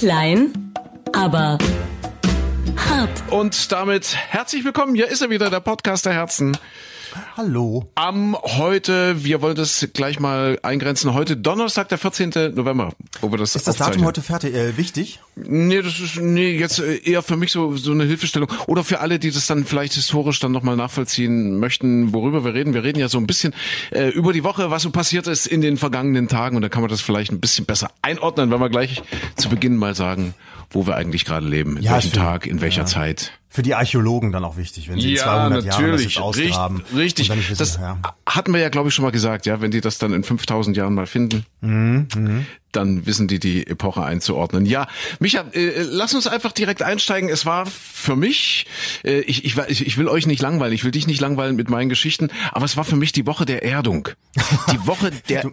Klein, aber hart. Und damit herzlich willkommen. Hier ist er wieder, der Podcast der Herzen. Hallo. Am heute, wir wollen das gleich mal eingrenzen, heute Donnerstag, der 14. November, wo wir das Ist das Datum heute fertig? Äh, wichtig? Nee, das ist nee, jetzt äh, eher für mich so so eine Hilfestellung oder für alle, die das dann vielleicht historisch dann nochmal nachvollziehen möchten, worüber wir reden. Wir reden ja so ein bisschen äh, über die Woche, was so passiert ist in den vergangenen Tagen und da kann man das vielleicht ein bisschen besser einordnen, wenn wir gleich zu Beginn mal sagen, wo wir eigentlich gerade leben, in Ja, welchem Tag, in welcher ja. Zeit. Für die Archäologen dann auch wichtig, wenn sie in 200 Jahren das jetzt ausgraben. Richtig, richtig. Wissen, das ja. hatten wir ja, glaube ich, schon mal gesagt, ja, wenn die das dann in 5000 Jahren mal finden, Mhm, dann wissen die die Epoche einzuordnen. Ja, Micha, äh, lass uns einfach direkt einsteigen. Es war für mich, äh, ich, ich, ich, will euch nicht langweilen, ich will dich nicht langweilen mit meinen Geschichten, aber es war für mich die Woche der Erdung. Die Woche der Du,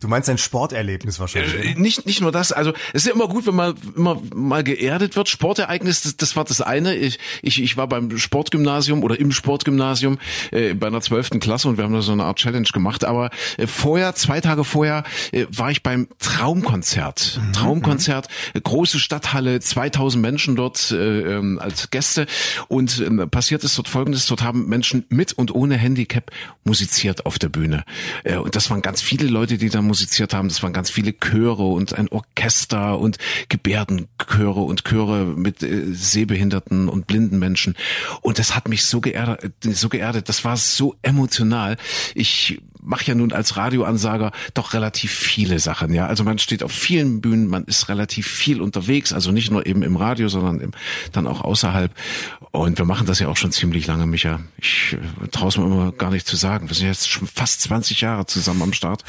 du meinst ein Sporterlebnis wahrscheinlich. äh, nicht nicht nur das, also es ist ja immer gut, wenn man immer mal geerdet wird. Sportereignis, das, das war das eine. Ich, ich, ich war beim Sportgymnasium oder im Sportgymnasium äh, bei einer zwölften Klasse und wir haben da so eine Art Challenge gemacht. Aber äh, vorher, zwei Tage vorher, äh, war ich beim Traumkonzert. Traumkonzert, äh, große Stadthalle, 2000 Menschen dort äh, ähm, als Gäste und äh, passiert ist dort Folgendes: Dort haben Menschen mit und ohne Handicap musiziert auf der Bühne. Äh, und das waren ganz viele Leute, die da musiziert haben. Das waren ganz viele Chöre und ein Orchester und Gebärdenchöre und Chöre mit äh, sehbehinderten und blinden Menschen. Und das hat mich so geerdet, so geerdet. Das war so emotional. Ich mache ja nun als Radioansager doch relativ viele Sachen, ja. Also man steht auf vielen Bühnen, man ist relativ viel unterwegs, also nicht nur eben im Radio, sondern eben dann auch außerhalb. Und wir machen das ja auch schon ziemlich lange, Micha. Ich äh, traue es mir immer gar nicht zu sagen. Wir sind jetzt schon fast 20 Jahre zusammen am Start.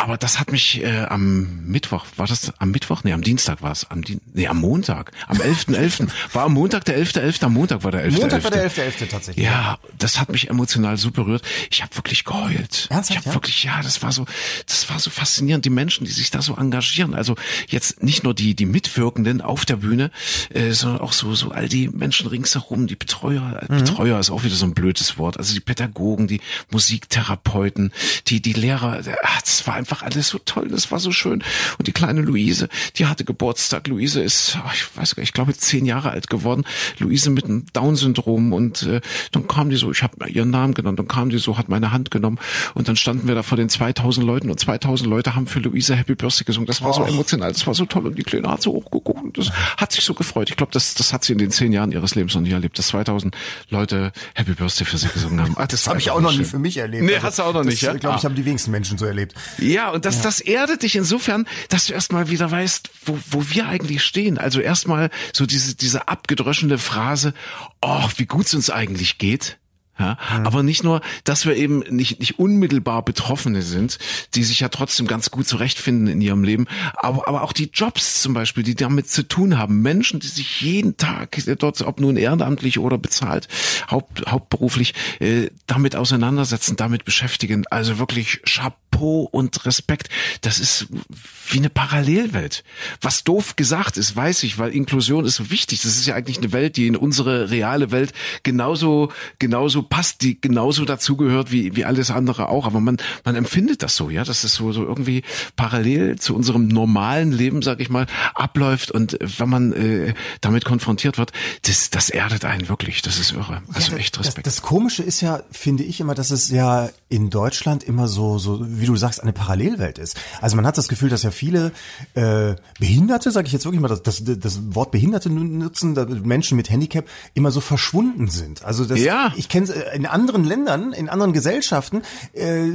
Aber das hat mich äh, am Mittwoch, war das am Mittwoch? Nee, am Dienstag war es. Am, Dien nee, am Montag. Am 11.11. war am Montag der 11.11. Am Montag war der 11.11. Montag war der 11.11. tatsächlich. Ja, das hat mich emotional so berührt. Ich habe wirklich geheult. Ernsthaft, ich habe ja? wirklich, ja, das war so, das war so faszinierend. Die Menschen, die sich da so engagieren. Also jetzt nicht nur die die Mitwirkenden auf der Bühne, äh, sondern auch so so all die Menschen ringsherum, die Betreuer. Mhm. Betreuer ist auch wieder so ein blödes Wort. Also die Pädagogen, die Musiktherapeuten, die die Lehrer. Ah, Das war einfach alles so toll. Das war so schön. Und die kleine Luise, die hatte Geburtstag. Luise ist, ich weiß gar nicht, ich glaube zehn Jahre alt geworden. Luise mit einem Down-Syndrom und äh, dann kam die so, ich habe ihren Namen genannt, dann kam die so, hat meine Hand genommen und dann standen wir da vor den 2000 Leuten und 2000 Leute haben für Luise Happy Birthday gesungen. Das war so Och. emotional, das war so toll und die Kleine hat so hochgeguckt und das hat sich so gefreut. Ich glaube, das, das hat sie in den zehn Jahren ihres Lebens noch nie erlebt, dass 2000 Leute Happy Birthday für sie gesungen haben. Ah, Das war habe ich einfach auch noch nie schön. für mich erlebt. Nee, Also, hast du auch noch nicht, ja? Das, glaube ich, haben die wenigsten Menschen so erlebt. Ja, und das, das erdet dich insofern, dass du erstmal wieder weißt, wo, wo wir eigentlich stehen. Also erstmal so diese, diese abgedroschene Phrase, oh, wie gut es uns eigentlich geht. Ja, aber nicht nur, dass wir eben nicht, nicht unmittelbar Betroffene sind, die sich ja trotzdem ganz gut zurechtfinden in ihrem Leben, aber, aber auch die Jobs zum Beispiel, die damit zu tun haben. Menschen, die sich jeden Tag dort, ob nun ehrenamtlich oder bezahlt, haupt, hauptberuflich, äh, damit auseinandersetzen, damit beschäftigen. Also wirklich Chapeau und Respekt. Das ist wie eine Parallelwelt. Was doof gesagt ist, weiß ich, weil Inklusion ist so wichtig. Das ist ja eigentlich eine Welt, die in unsere reale Welt genauso, genauso passt, die genauso dazugehört wie, wie alles andere auch. Aber man, man empfindet das so, ja, dass es so, so irgendwie parallel zu unserem normalen Leben, sag ich mal, abläuft. Und wenn man äh, damit konfrontiert wird, das, das erdet einen wirklich. Das ist irre. Also Ja, echt Respekt. Das, das Komische ist ja, finde ich immer, dass es ja in Deutschland immer so, so, wie du sagst, eine Parallelwelt ist. Also man hat das Gefühl, dass ja viele äh, Behinderte, sage ich jetzt wirklich mal, das, das, das Wort Behinderte nutzen, Menschen mit Handicap immer so verschwunden sind. Also das, Ja. ich kenne in anderen Ländern, in anderen Gesellschaften äh,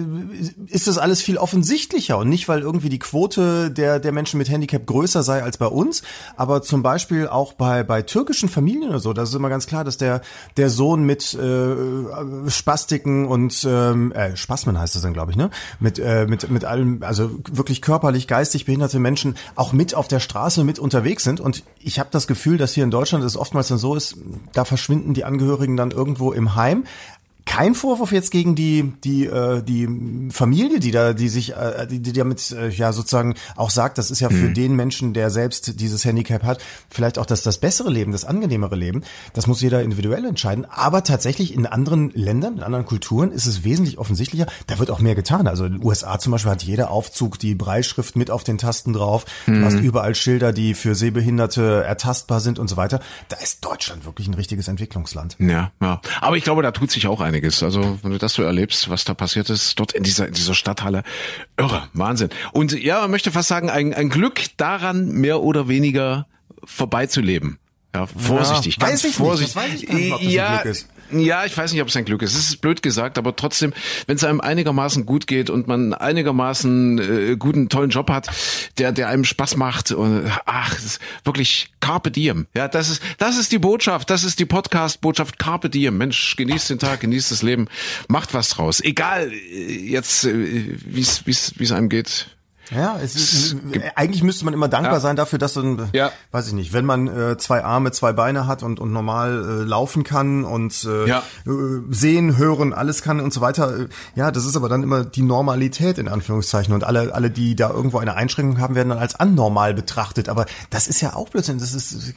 ist das alles viel offensichtlicher und nicht, weil irgendwie die Quote der der Menschen mit Handicap größer sei als bei uns, aber zum Beispiel auch bei bei türkischen Familien oder so, da ist immer ganz klar, dass der der Sohn mit äh, Spastiken und ähm, äh, Spasmen heißt das dann, glaube ich, ne, mit äh, mit mit allem, also wirklich körperlich, geistig behinderte Menschen auch mit auf der Straße mit unterwegs sind. Und ich habe das Gefühl, dass hier in Deutschland es oftmals dann so ist, da verschwinden die Angehörigen dann irgendwo im Heim kein Vorwurf jetzt gegen die die äh, die Familie, die da die sich äh, die, die damit äh, ja sozusagen auch sagt, das ist ja für mhm. den Menschen, der selbst dieses Handicap hat, vielleicht auch das das bessere Leben, das angenehmere Leben. Das muss jeder individuell entscheiden, aber tatsächlich in anderen Ländern, in anderen Kulturen ist es wesentlich offensichtlicher, da wird auch mehr getan. Also in den USA zum Beispiel hat jeder Aufzug die Breitschrift mit auf den Tasten drauf. Mhm. Du hast überall Schilder, die für Sehbehinderte ertastbar sind und so weiter. Da ist Deutschland wirklich ein richtiges Entwicklungsland. Ja, ja. Aber ich glaube, da tut sich auch ein einiges. Also wenn du das so erlebst, was da passiert ist, dort in dieser, in dieser Stadthalle, irre, Wahnsinn. Und ja, man möchte fast sagen, ein, ein Glück daran, mehr oder weniger vorbeizuleben. Ja, vorsichtig, ja, ganz weiß ich vorsichtig. Nicht, das weiß ich gar nicht, ob das ja, ein Glück ist. Ja, ich weiß nicht, ob es ein Glück ist. Es ist blöd gesagt, aber trotzdem, wenn es einem einigermaßen gut geht und man einigermaßen äh, guten, tollen Job hat, der, der einem Spaß macht und ach, wirklich Carpe Diem. Ja, das ist, das ist die Botschaft, das ist die Podcast-Botschaft Carpe Diem. Mensch, genießt den Tag, genießt das Leben, macht was draus. Egal äh, jetzt, äh, wie es einem geht. Ja, es ist, eigentlich müsste man immer dankbar ja. sein dafür, dass dann, ja. weiß ich nicht, wenn man äh, zwei Arme, zwei Beine hat und, und normal äh, laufen kann und äh, ja. äh, sehen, hören, alles kann und so weiter. Äh, ja, das ist aber dann immer die Normalität in Anführungszeichen und alle, alle, die da irgendwo eine Einschränkung haben, werden dann als anormal betrachtet. Aber das ist ja auch Blödsinn. Das ist,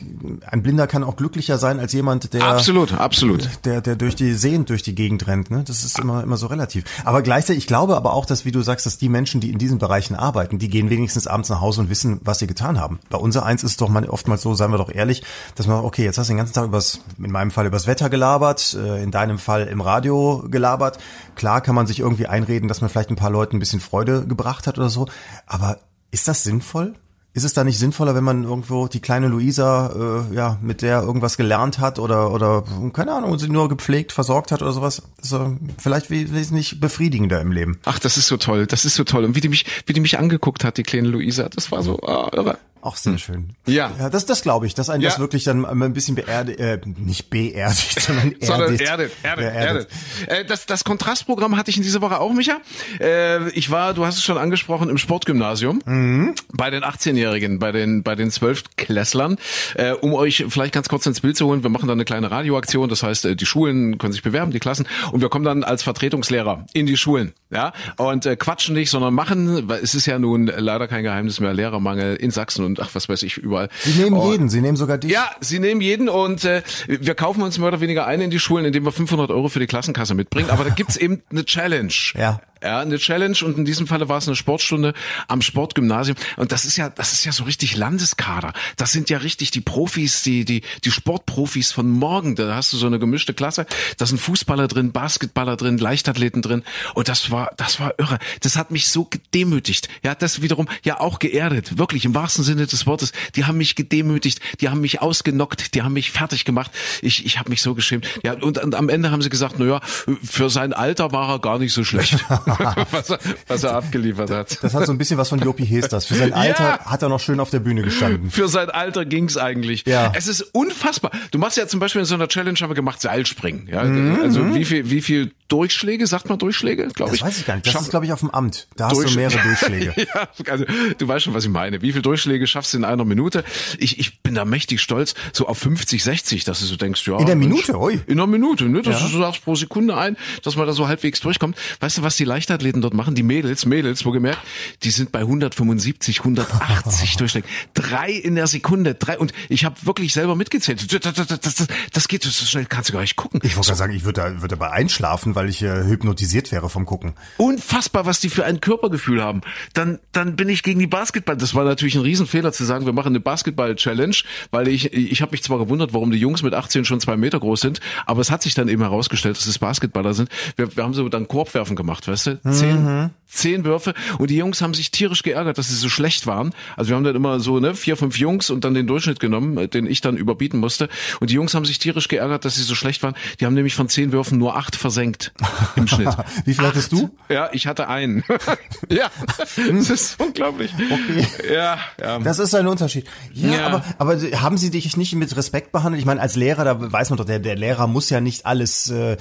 ein Blinder kann auch glücklicher sein als jemand, der absolut, absolut, der, der durch die sehend durch die Gegend rennt. Ne? Das ist immer, immer so relativ. Aber gleichzeitig, ich glaube aber auch, dass, wie du sagst, dass die Menschen, die in diesen Bereichen arbeiten arbeiten, die gehen wenigstens abends nach Hause und wissen, was sie getan haben. Bei unser eins ist es doch mal oftmals so, seien wir doch ehrlich, dass man, okay, jetzt hast du den ganzen Tag übers, in meinem Fall übers Wetter gelabert, äh, in deinem Fall im Radio gelabert. Klar kann man sich irgendwie einreden, dass man vielleicht ein paar Leuten ein bisschen Freude gebracht hat oder so, aber ist das sinnvoll? Ist es da nicht sinnvoller, wenn man irgendwo die kleine Luisa, äh, ja, mit der irgendwas gelernt hat oder oder keine Ahnung, sie nur gepflegt, versorgt hat oder sowas? Ist vielleicht wesentlich befriedigender im Leben. Ach, das ist so toll, das ist so toll. Und wie die mich, wie die mich angeguckt hat, die kleine Luisa, das war so ah, irre. Auch sehr hm. schön. Ja. Ja, das, das glaube ich, dass einen ja. das wirklich dann ein bisschen beerdigt, äh, nicht beerdigt, sondern erdigt. sondern erdet, erdet, erdet. Äh, das, das Kontrastprogramm hatte ich in dieser Woche auch, Micha. Äh, ich war, du hast es schon angesprochen, im Sportgymnasium mhm. bei den 18-Jährigen, bei den bei den Zwölftklässlern. Äh, um euch vielleicht ganz kurz ins Bild zu holen, wir machen dann eine kleine Radioaktion, das heißt, äh, die Schulen können sich bewerben, die Klassen, und wir kommen dann als Vertretungslehrer in die Schulen, ja, und äh, quatschen nicht, sondern machen, weil es ist ja nun leider kein Geheimnis mehr, Lehrermangel in Sachsen und ach, was weiß ich, überall. Sie nehmen oh. jeden, sie nehmen sogar dich. Ja, sie nehmen jeden und äh, wir kaufen uns mehr oder weniger ein in die Schulen, indem wir 500 Euro für die Klassenkasse mitbringen. Aber da gibt's eben eine Challenge. Ja. Ja, eine Challenge und in diesem Falle war es eine Sportstunde am Sportgymnasium und das ist ja, das ist ja so richtig Landeskader. Das sind ja richtig die Profis, die die die Sportprofis von morgen. Da hast du so eine gemischte Klasse. Da sind Fußballer drin, Basketballer drin, Leichtathleten drin und das war das war irre. Das hat mich so gedemütigt. Ja, das wiederum ja auch geerdet, wirklich im wahrsten Sinne des Wortes. Die haben mich gedemütigt, die haben mich ausgenockt, die haben mich fertig gemacht. Ich ich habe mich so geschämt. Ja, und, und am Ende haben sie gesagt, na ja, für sein Alter war er gar nicht so schlecht. was, er, was er abgeliefert hat. Das hat so ein bisschen was von Jopi Hesters. Für sein Alter ja. hat er noch schön auf der Bühne gestanden. Für sein Alter ging's eigentlich. Ja. Es ist unfassbar. Du machst ja zum Beispiel in so einer Challenge haben wir gemacht Seilspringen. Ja? Mhm. Also wie viel, wie viel Durchschläge, sagt man Durchschläge, glaube ich. Das weiß ich gar nicht. Das Schaff ist, glaube ich, auf dem Amt. Da hast du mehrere Durchschläge. ja, also du weißt schon, was ich meine. Wie viel Durchschläge schaffst du in einer Minute? Ich, ich bin da mächtig stolz, so auf 50, 60, dass du so denkst, ja. In der Minute, oi. In der Minute, ne? Dass ja. du sagst pro Sekunde ein, dass man da so halbwegs durchkommt. Weißt du, was die Leichtathleten dort machen? Die Mädels, Mädels, wo gemerkt, die sind bei 175, 180 Durchschlägen. Drei in der Sekunde, drei. Und ich habe wirklich selber mitgezählt. Das, das, das, das geht so schnell, kannst du gar nicht gucken. Ich wollte so. sagen, ich würde da, würde dabei einschlafen, weil ich äh, hypnotisiert wäre vom Gucken. Unfassbar, was die für ein Körpergefühl haben. Dann, dann bin ich gegen die Basketball. Das war natürlich ein Riesenfehler zu sagen, wir machen eine Basketball-Challenge, weil ich, ich habe mich zwar gewundert, warum die Jungs mit 18 schon zwei Meter groß sind, aber es hat sich dann eben herausgestellt, dass es Basketballer sind. Wir, wir haben so dann Korbwerfen gemacht, weißt du? Zehn, mhm. zehn Würfe und die Jungs haben sich tierisch geärgert, dass sie so schlecht waren. Also wir haben dann immer so ne vier, fünf Jungs und dann den Durchschnitt genommen, den ich dann überbieten musste. Und die Jungs haben sich tierisch geärgert, dass sie so schlecht waren. Die haben nämlich von zehn Würfen nur acht versenkt im Schnitt. Wie viel hattest du? Ja, ich hatte einen. ja, das ist unglaublich. Okay. Ja, ja. Das ist ein Unterschied. Ja, ja, Aber, aber haben sie dich nicht mit Respekt behandelt? Ich meine, als Lehrer, da weiß man doch, der, der Lehrer muss ja nicht alles äh,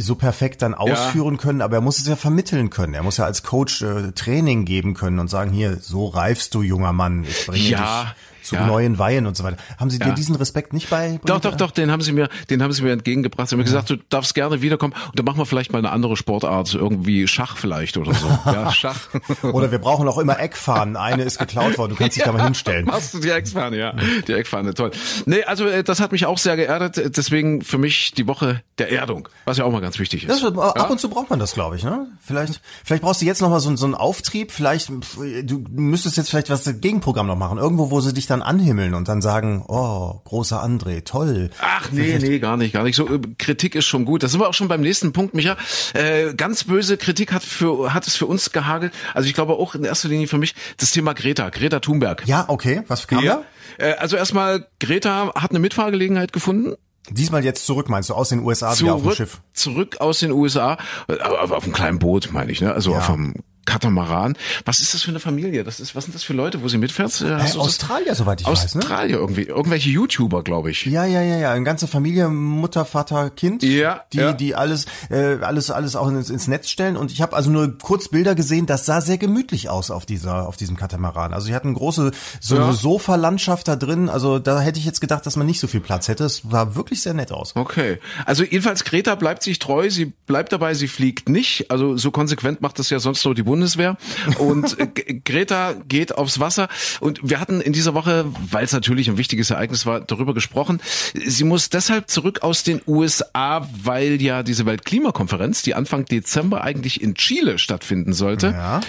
so perfekt dann ausführen ja. können, aber er muss es ja vermitteln können. Er muss ja als Coach äh, Training geben können und sagen, hier, so reifst du, junger Mann. Ich bringe ja. dich zu Ja. neuen Weihen und so weiter. Haben Sie dir Ja. diesen Respekt nicht bei? Doch, doch, doch, den haben sie mir, den haben sie mir entgegengebracht. Sie haben mir gesagt, du darfst gerne wiederkommen und dann machen wir vielleicht mal eine andere Sportart, irgendwie Schach vielleicht oder so. Ja, Schach. Oder wir brauchen auch immer Eckfahnen. Eine ist geklaut worden. Du kannst dich da mal hinstellen. Machst du die Eckfahne, ja. Die Eckfahne, toll. Nee, also äh, das hat mich auch sehr geerdet. Deswegen für mich die Woche der Erdung, was ja auch mal ganz wichtig ist. Das, ab und zu braucht man das, glaube ich. Ne? Vielleicht, vielleicht brauchst du jetzt noch mal so, so einen Auftrieb. Vielleicht, du müsstest jetzt vielleicht was Gegenprogramm noch machen. Irgendwo, wo sie dich dann anhimmeln und dann sagen, oh, großer André, toll. Ach nee, nee, gar nicht, gar nicht. So äh, Kritik ist schon gut. Da sind wir auch schon beim nächsten Punkt, Micha. Äh, ganz böse Kritik hat für hat es für uns gehagelt. Also ich glaube auch in erster Linie für mich das Thema Greta, Greta Thunberg. Ja, okay. Was kam da? Äh, also erstmal Greta hat eine Mitfahrgelegenheit gefunden. Diesmal jetzt zurück, meinst du, aus den USA wieder auf dem Zurück, Schiff? zurück aus den USA, äh, aber auf einem kleinen Boot, meine ich, ne? Also Ja. auf einem Katamaran. Was ist das für eine Familie? Das ist, was sind das für Leute, wo sie mitfährt? Äh, Äh, Australier, soweit ich weiß, ne? Australier irgendwie. Irgendwelche YouTuber, glaube ich. Ja, ja, ja, ja. Eine ganze Familie, Mutter, Vater, Kind, Ja, die, ja. die alles, äh, alles, alles auch ins, ins Netz stellen. Und ich habe also nur kurz Bilder gesehen, das sah sehr gemütlich aus auf dieser, auf diesem Katamaran. Also sie hatten große so Ja. Sofalandschaft da drin. Also da hätte ich jetzt gedacht, dass man nicht so viel Platz hätte. Es sah wirklich sehr nett aus. Okay. Also jedenfalls Greta bleibt sich treu, sie bleibt dabei, sie fliegt nicht. Also so konsequent macht das ja sonst nur die Bundeswehr. Und äh, Greta geht aufs Wasser. Und wir hatten in dieser Woche, weil es natürlich ein wichtiges Ereignis war, darüber gesprochen. Sie muss deshalb zurück aus den USA, weil ja diese Weltklimakonferenz, die Anfang Dezember eigentlich in Chile stattfinden sollte, Ja.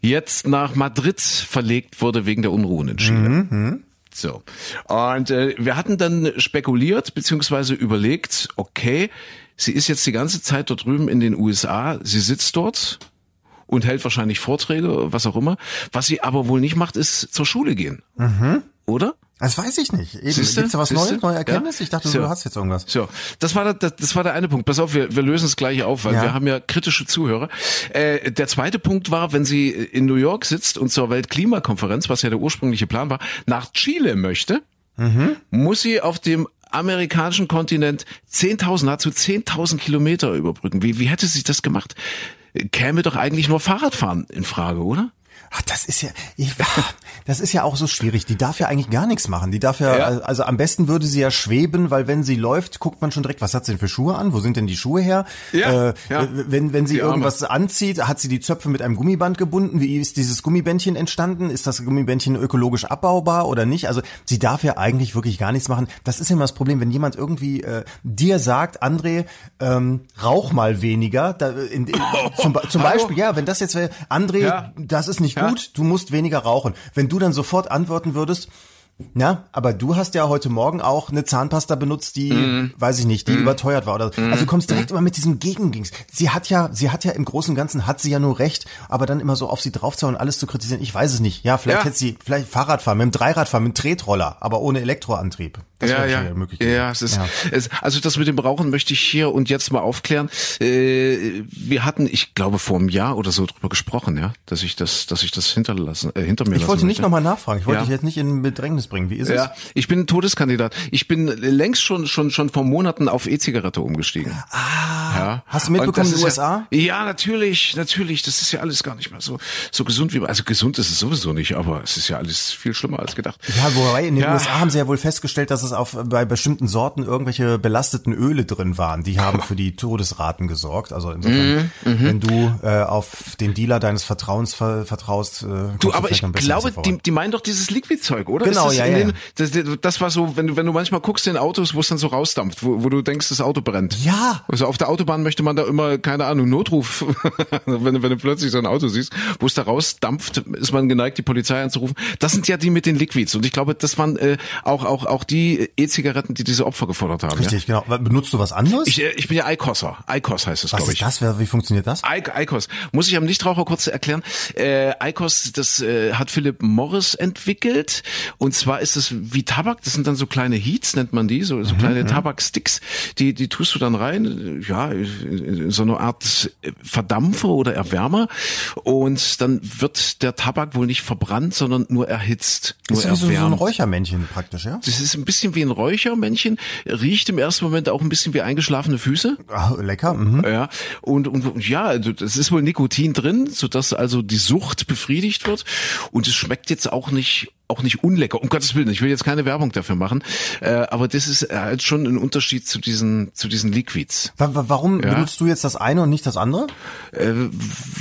jetzt nach Madrid verlegt wurde wegen der Unruhen in Chile. So. Und äh, wir hatten dann spekuliert beziehungsweise überlegt, okay, sie ist jetzt die ganze Zeit dort drüben in den USA, sie sitzt dort und hält wahrscheinlich Vorträge, was auch immer. Was sie aber wohl nicht macht, ist zur Schule gehen. Oder? Das weiß ich nicht. Eben. Siehste? Gibt's da was Siehste? Neues, neue Erkenntnis? Ja. Ich dachte, So. du hast jetzt irgendwas. So, das war der, das war der eine Punkt. Pass auf, wir, wir lösen es gleich auf, weil Ja. wir haben ja kritische Zuhörer. Äh, der zweite Punkt war, wenn sie in New York sitzt und zur Weltklimakonferenz, was ja der ursprüngliche Plan war, nach Chile möchte, muss sie auf dem amerikanischen Kontinent 10.000, nahezu 10.000 Kilometer überbrücken. Wie, wie hätte sie das gemacht? Käme doch eigentlich nur Fahrradfahren in Frage, oder? Ach, das ist ja, ich, das ist ja auch so schwierig. Die darf ja eigentlich gar nichts machen. Die darf ja, Ja. also am besten würde sie ja schweben, weil wenn sie läuft, guckt man schon direkt, was hat sie denn für Schuhe an? Wo sind denn die Schuhe her? Ja, äh, ja. Wenn, wenn sie Die Arme. irgendwas anzieht, hat sie die Zöpfe mit einem Gummiband gebunden? Wie ist dieses Gummibändchen entstanden? Ist das Gummibändchen ökologisch abbaubar oder nicht? Also sie darf ja eigentlich wirklich gar nichts machen. Das ist immer das Problem, wenn jemand irgendwie äh, dir sagt, André, ähm, rauch mal weniger. Da, in, in, zum, zum? Beispiel, ja, wenn das jetzt wäre, André, Ja. das ist nicht Gut, du musst weniger rauchen. Wenn du dann sofort antworten würdest, na, aber du hast ja heute Morgen auch eine Zahnpasta benutzt, die, Mhm. weiß ich nicht, die überteuert war oder. Also du kommst direkt immer mit diesem Gegendings. Sie hat ja, sie hat ja im Großen und Ganzen hat sie ja nur recht, aber dann immer so auf sie draufzuhauen, alles zu kritisieren. Ich weiß es nicht. Ja, vielleicht Ja. hätte sie vielleicht Fahrradfahren mit dem Dreiradfahren, mit dem Tretroller, aber ohne Elektroantrieb. Das ja, ja, möglich. ja, es ist, Ja. Es, also das mit dem Rauchen möchte ich hier und jetzt mal aufklären. Äh, wir hatten, ich glaube, vor einem Jahr oder so drüber gesprochen, ja, dass ich das, dass ich das hinterlassen, äh, hinter mir Ich lassen wollte nicht möchte. nochmal nachfragen. Ich wollte Ja. dich jetzt nicht in Bedrängnis bringen. Wie ist Ja, ich bin ein Todeskandidat. Ich bin längst schon schon schon vor Monaten auf E-Zigarette umgestiegen. Ah, ja. Hast du mitbekommen in den USA? Ja, ja, natürlich, natürlich. Das ist ja alles gar nicht mehr so so gesund wie also gesund ist es sowieso nicht, aber es ist ja alles viel schlimmer als gedacht. es? Ja, wobei in den Ja. USA haben sie ja wohl festgestellt, dass es auf bei bestimmten Sorten irgendwelche belasteten Öle drin waren. Die haben für die Todesraten gesorgt. Also insofern, Mhm, wenn du äh, auf den Dealer deines Vertrauens ver vertraust, äh, Du, aber ich glaube, die, die meinen doch dieses Liquidzeug, oder? Genau, das ja, ja, den, ja. Das, das war so, wenn du, wenn du manchmal guckst in Autos, wo es dann so rausdampft, wo, wo du denkst, das Auto brennt. Ja. Also auf der Autobahn möchte man da immer, keine Ahnung, Notruf, wenn, du- wenn du plötzlich so ein Auto siehst, wo es da rausdampft, ist man geneigt, die Polizei anzurufen. Das sind ja die mit den Liquids. Und ich glaube, das waren äh, auch, auch, auch die E-Zigaretten, die diese Opfer gefordert haben. Ja? Richtig, genau. Benutzt du was anderes? Ich, äh, ich bin ja ICOSer. ICOS heißt es, was glaube ist ich. das? Wer- Wie funktioniert das? ICOS. Muss ich am Nichtraucher kurz erklären. Äh, ICOS, das äh, hat Philip Morris entwickelt. Und zwar ist es wie Tabak. Das sind dann so kleine Heats, nennt man die, so, so kleine Tabaksticks. Die, die tust du dann rein, ja, so eine Art äh, Verdampfer oder Erwärmer. Und dann wird der Tabak wohl nicht verbrannt, sondern nur erhitzt, nur ist wie so, ein erwärmt. Räuchermännchen praktisch, ja? das ist ein bisschen wie ein Räuchermännchen, riecht im ersten Moment auch ein bisschen wie eingeschlafene Füße. Ah, lecker. Mhm. Ja, und, und ja, also es ist wohl Nikotin drin, sodass also die Sucht befriedigt wird. Und es schmeckt jetzt auch nicht auch nicht unlecker. Um Gottes Willen, ich will jetzt keine Werbung dafür machen, äh, aber das ist halt schon ein Unterschied zu diesen zu diesen Liquids. Warum ja? benutzt du jetzt das eine und nicht das andere? Äh,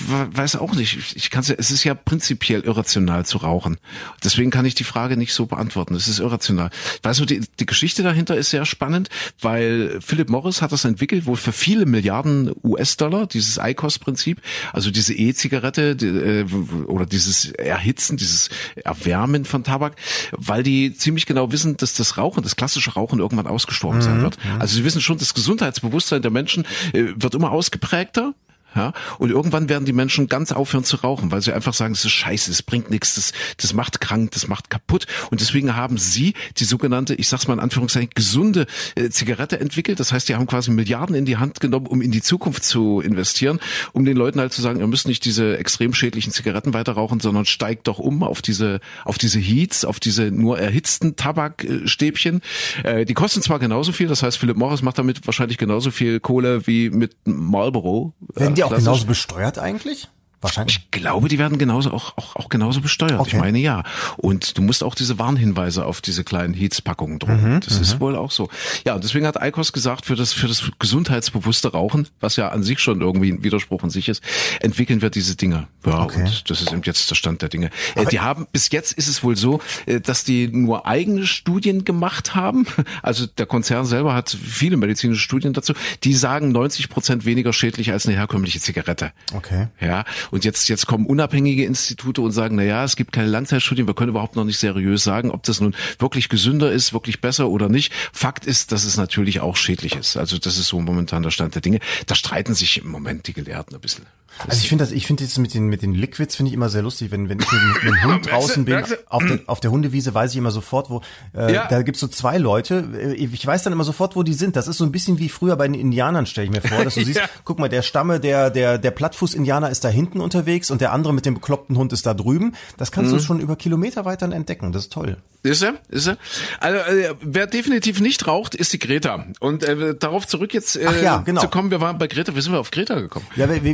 weiß auch nicht. Ich kann es ist ja prinzipiell irrational zu rauchen. Deswegen kann ich die Frage nicht so beantworten. Es ist irrational. Weißt du, die, die Geschichte dahinter ist sehr spannend, weil Philip Morris hat das entwickelt, wo für viele Milliarden US-Dollar dieses ICOS-Prinzip, also diese E-Zigarette die, äh, oder dieses Erhitzen, dieses Erwärmen von Tabak, weil die ziemlich genau wissen, dass das Rauchen, das klassische Rauchen irgendwann ausgestorben mhm. sein wird. Also sie wissen schon, das Gesundheitsbewusstsein der Menschen äh, wird immer ausgeprägter ja? Und irgendwann werden die Menschen ganz aufhören zu rauchen, weil sie einfach sagen, es ist scheiße, es bringt nichts, das, das macht krank, das macht kaputt. Und deswegen haben sie die sogenannte, ich sag's mal in Anführungszeichen, gesunde äh, Zigarette entwickelt. Das heißt, die haben quasi Milliarden in die Hand genommen, um in die Zukunft zu investieren, um den Leuten halt zu sagen, ihr müsst nicht diese extrem schädlichen Zigaretten weiter rauchen, sondern steigt doch um auf diese, auf diese Heats, auf diese nur erhitzten Tabakstäbchen. Äh, die kosten zwar genauso viel, das heißt, Philip Morris macht damit wahrscheinlich genauso viel Kohle wie mit Marlboro. Wenn die auch genauso besteuert eigentlich? Wahrscheinlich. Ich glaube, die werden genauso auch, auch, auch genauso besteuert. Okay. Ich meine ja. Und du musst auch diese Warnhinweise auf diese kleinen Heats-Packungen drucken. Mhm, das ist mhm. wohl auch so. Ja, und deswegen hat Eikos gesagt, für das, für das gesundheitsbewusste Rauchen, was ja an sich schon irgendwie ein Widerspruch in sich ist, entwickeln wir diese Dinge. Ja, okay. und das ist eben jetzt der Stand der Dinge. Äh, Aber die haben, bis jetzt ist es wohl so, äh, dass die nur eigene Studien gemacht haben. Also der Konzern selber hat viele medizinische Studien dazu. Die sagen 90 Prozent weniger schädlich als eine herkömmliche Zigarette. Okay. Ja, und jetzt, jetzt kommen unabhängige Institute und sagen, na ja, es gibt keine Langzeitstudien, wir können überhaupt noch nicht seriös sagen, ob das nun wirklich gesünder ist, wirklich besser oder nicht. Fakt ist, dass es natürlich auch schädlich ist. Also das ist so momentan der Stand der Dinge. Da streiten sich im Moment die Gelehrten ein bisschen. Also ich finde das, ich finde jetzt mit den mit den Liquids finde ich immer sehr lustig, wenn wenn ich mit, mit einem Hund draußen bin auf der auf der Hundewiese weiß ich immer sofort, wo äh, ja. da gibt's so zwei Leute. Äh, ich weiß dann immer sofort, wo die sind. Das ist so ein bisschen wie früher bei den Indianern, stelle ich mir vor, dass du siehst, ja. guck mal, der Stamme der der der Plattfuß-Indianer ist da hinten unterwegs und der andere mit dem bekloppten Hund ist da drüben. Das kannst mhm. du schon über Kilometer weit dann entdecken. Das ist toll. Ist er? Ist er? Also äh, wer definitiv nicht raucht, ist die Greta. Und äh, darauf zurück jetzt äh, ja, genau. zu kommen, wir waren bei Greta, wie sind wir auf Greta gekommen? Ja, wir, wir,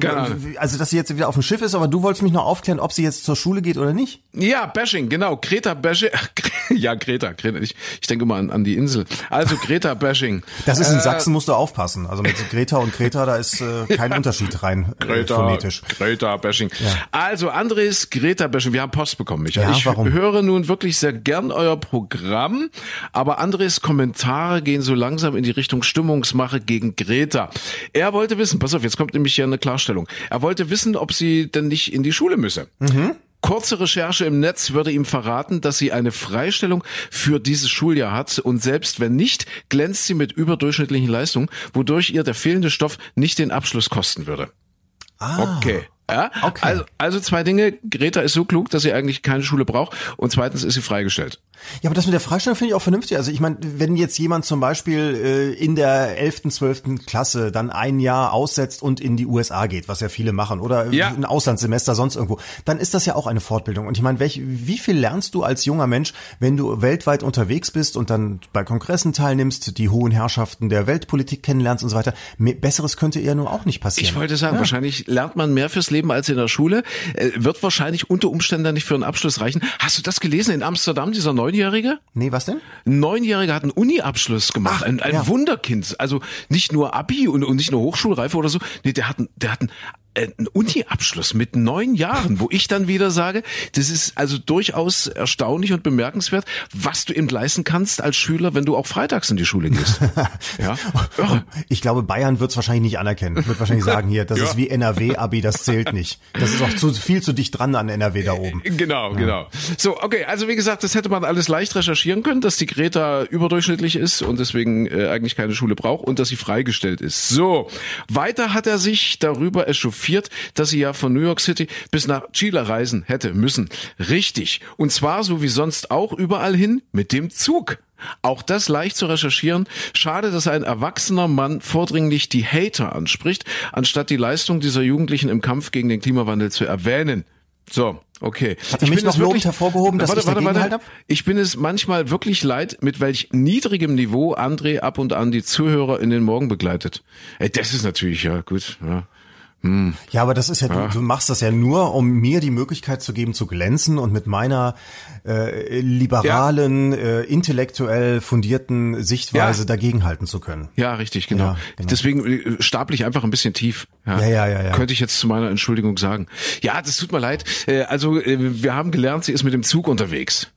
also dass sie jetzt wieder auf dem Schiff ist, aber du wolltest mich noch aufklären, ob sie jetzt zur Schule geht oder nicht? Ja, Bashing, genau. Greta Bashing. ja, Greta, Greta. Ich, ich denke mal an, an die Insel. Also Greta Bashing. Das ist in äh, Sachsen, musst du aufpassen. Also mit Greta und Greta, da ist äh, kein ja. Unterschied rein äh, Greta, phonetisch. Greta Bashing. Ja. Also Andres, Greta Bashing. Wir haben Post bekommen, Michael. Ja, ich warum? höre nun wirklich sehr gern euer Programm, aber Andres Kommentare gehen so langsam in die Richtung Stimmungsmache gegen Greta. Er wollte wissen, pass auf, jetzt kommt nämlich hier eine Klarstellung. Er wollte wissen, ob sie denn nicht in die Schule müsse. Mhm. Kurze Recherche im Netz würde ihm verraten, dass sie eine Freistellung für dieses Schuljahr hat und selbst wenn nicht, glänzt sie mit überdurchschnittlichen Leistungen, wodurch ihr der fehlende Stoff nicht den Abschluss kosten würde. Ah. Okay. Ja? Okay. Also, also zwei Dinge. Greta ist so klug, dass sie eigentlich keine Schule braucht. Und zweitens ist sie freigestellt. Ja, aber das mit der Freistellung finde ich auch vernünftig. Also ich meine, wenn jetzt jemand zum Beispiel äh, in der 11., 12. Klasse dann ein Jahr aussetzt und in die USA geht, was ja viele machen, oder ja. ein Auslandssemester sonst irgendwo, dann ist das ja auch eine Fortbildung. Und ich meine, welch, wie viel lernst du als junger Mensch, wenn du weltweit unterwegs bist und dann bei Kongressen teilnimmst, die hohen Herrschaften der Weltpolitik kennenlernst und so weiter? Besseres könnte eher nur auch nicht passieren. Ich wollte sagen, ja. wahrscheinlich lernt man mehr fürs Leben als in der Schule, äh, wird wahrscheinlich unter Umständen nicht für einen Abschluss reichen. Hast du das gelesen in Amsterdam, dieser Neunjährige? Nee, was denn? Ein Neunjähriger hat einen Uni-Abschluss gemacht, Ach, ein, ein ja. Wunderkind. Also nicht nur Abi und, und nicht nur Hochschulreife oder so. Nee, der hat, der hat einen ein Uni-Abschluss mit neun Jahren, wo ich dann wieder sage, das ist also durchaus erstaunlich und bemerkenswert, was du eben leisten kannst als Schüler, wenn du auch freitags in die Schule gehst. ja. Ich glaube, Bayern wird es wahrscheinlich nicht anerkennen. Wird wahrscheinlich sagen, hier, das ja. ist wie NRW-Abi, das zählt nicht. Das ist auch zu viel zu dicht dran an NRW da oben. Äh, genau, ja. genau. So, okay, also wie gesagt, das hätte man alles leicht recherchieren können, dass die Greta überdurchschnittlich ist und deswegen äh, eigentlich keine Schule braucht und dass sie freigestellt ist. So, weiter hat er sich darüber echauffiert, echauffiert, dass sie ja von New York City bis nach Chile reisen hätte müssen. Richtig. Und zwar so wie sonst auch überall hin mit dem Zug. Auch das leicht zu recherchieren. Schade, dass ein erwachsener Mann vordringlich die Hater anspricht, anstatt die Leistung dieser Jugendlichen im Kampf gegen den Klimawandel zu erwähnen. So, okay. Hat er ich mich noch lobend hervorgehoben, dass warte, ich warte, warte. Halt Ich bin es manchmal wirklich leid, mit welch niedrigem Niveau André ab und an die Zuhörer in den Morgen begleitet. Ey, das ist natürlich ja gut. Ja. Ja, aber das ist ja, du, du machst das ja nur, um mir die Möglichkeit zu geben, zu glänzen und mit meiner äh, liberalen, äh, intellektuell fundierten Sichtweise Ja. dagegenhalten zu können. Ja, richtig, genau. Ja, genau. Deswegen äh, stapel ich einfach ein bisschen tief. Ja, ja, ja, ja. Könnte ich jetzt zu meiner Entschuldigung sagen. Ja, das tut mir leid. Äh, Also äh, wir haben gelernt, sie ist mit dem Zug unterwegs.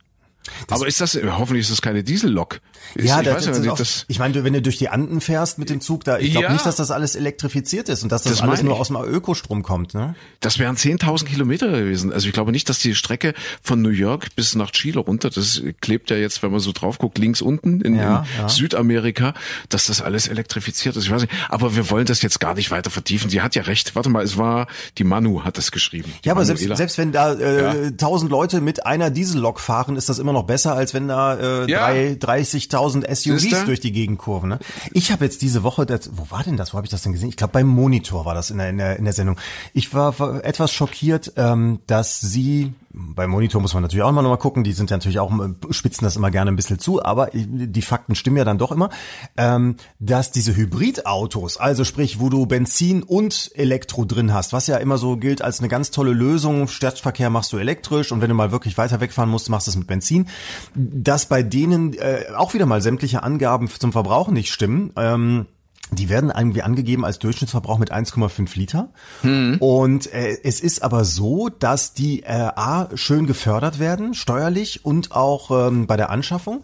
Aber ist das, hoffentlich ist das keine Diesellok. Ist, Ja, ich das, weiß das auch, das, ich meine, wenn du durch die Anden fährst mit dem Zug, da, ich glaube Ja. nicht, dass das alles elektrifiziert ist und dass das, Das alles nur aus dem Ökostrom kommt, ne? das wären 10.000 Kilometer gewesen. Also ich glaube nicht, dass die Strecke von New York bis nach Chile runter, das klebt ja jetzt, wenn man so drauf guckt, links unten in, Ja, in ja. Südamerika, dass das alles elektrifiziert ist. Ich weiß nicht, aber wir wollen das jetzt gar nicht weiter vertiefen. Die hat ja recht. Warte mal, es war, die Manu hat das geschrieben. Ja, aber selbst, Manuela. selbst wenn da äh, Ja. tausend Leute mit einer Diesellok fahren, ist das immer noch besser, als wenn da äh, Ja. drei 30.000 SUVs Siehste? durch die Gegend kurven. Ne? Ich habe jetzt diese Woche, das, wo war denn das? Wo habe ich das denn gesehen? Ich glaube, beim Monitor war das in der, in der, in der Sendung. Ich war, war etwas schockiert, ähm, dass sie, beim Monitor muss man natürlich auch immer noch mal gucken, die sind ja natürlich auch, spitzen das immer gerne ein bisschen zu, aber die Fakten stimmen ja dann doch immer, ähm, dass diese Hybridautos, also sprich, wo du Benzin und Elektro drin hast, was ja immer so gilt als eine ganz tolle Lösung, Stadtverkehr machst du elektrisch und wenn du mal wirklich weiter wegfahren musst, machst du es mit Benzin, dass bei denen äh, auch wieder mal sämtliche Angaben zum Verbrauch nicht stimmen. Ähm, die werden irgendwie angegeben als Durchschnittsverbrauch mit 1,5 Liter. Und äh, es ist aber so, dass die äh, A schön gefördert werden, steuerlich und auch ähm, bei der Anschaffung.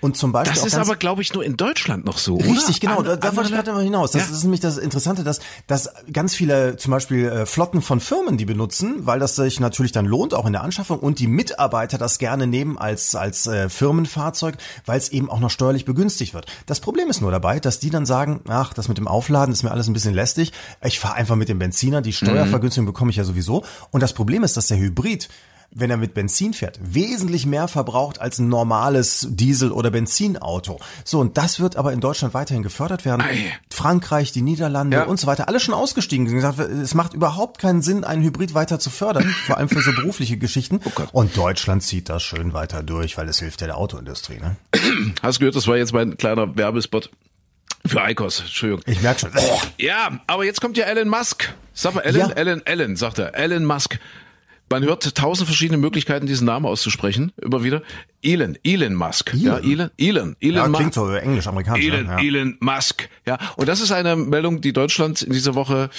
Und zum Beispiel das ist aber, glaube ich, nur in Deutschland noch so, oder? Richtig, genau. Da, An- da wollte ich gerade mal hinaus. Das Ja. ist nämlich das Interessante, dass, dass ganz viele zum Beispiel äh, Flotten von Firmen die benutzen, weil das sich natürlich dann lohnt, auch in der Anschaffung und die Mitarbeiter das gerne nehmen als, als äh, Firmenfahrzeug, weil es eben auch noch steuerlich begünstigt wird. Das Problem ist nur dabei, dass die dann sagen, ach, das mit dem Aufladen ist mir alles ein bisschen lästig. Ich fahre einfach mit dem Benziner, die Steuervergünstigung bekomme ich ja sowieso. Und das Problem ist, dass der Hybrid wenn er mit Benzin fährt, wesentlich mehr verbraucht als ein normales Diesel- oder Benzinauto. So, und das wird aber in Deutschland weiterhin gefördert werden. Ei. Frankreich, die Niederlande Ja. und so weiter, alle schon ausgestiegen. Sie gesagt, es macht überhaupt keinen Sinn, einen Hybrid weiter zu fördern, vor allem für so berufliche Geschichten. Oh und Deutschland zieht das schön weiter durch, weil es hilft ja der Autoindustrie. Ne? Hast du gehört, das war jetzt mein kleiner Werbespot für Eikos. Entschuldigung. Ich merke schon. Ja, aber jetzt kommt ja Elon Musk. Sag mal, Elon, Ja. Elon, Elon, sagt er. Elon Musk. Man hört tausend verschiedene Möglichkeiten, diesen Namen auszusprechen. Immer wieder. Elon, Elon Musk. Ja, Elon, Elon, Elon Ja, Musk. klingt so englisch-amerikanisch. Elon, ne? ja. Elon Musk. Ja, und das ist eine Meldung, die Deutschland in dieser Woche,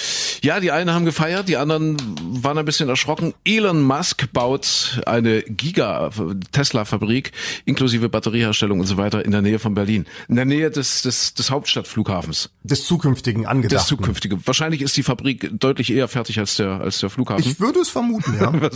ja, die einen haben gefeiert, die anderen waren ein bisschen erschrocken. Elon Musk baut eine Giga-Tesla-Fabrik inklusive Batterieherstellung und so weiter in der Nähe von Berlin. In der Nähe des, des, des Hauptstadtflughafens. Des zukünftigen Angedachten. zukünftige. Wahrscheinlich ist die Fabrik deutlich eher fertig als der, als der Flughafen. Ich würde es vermuten, ja.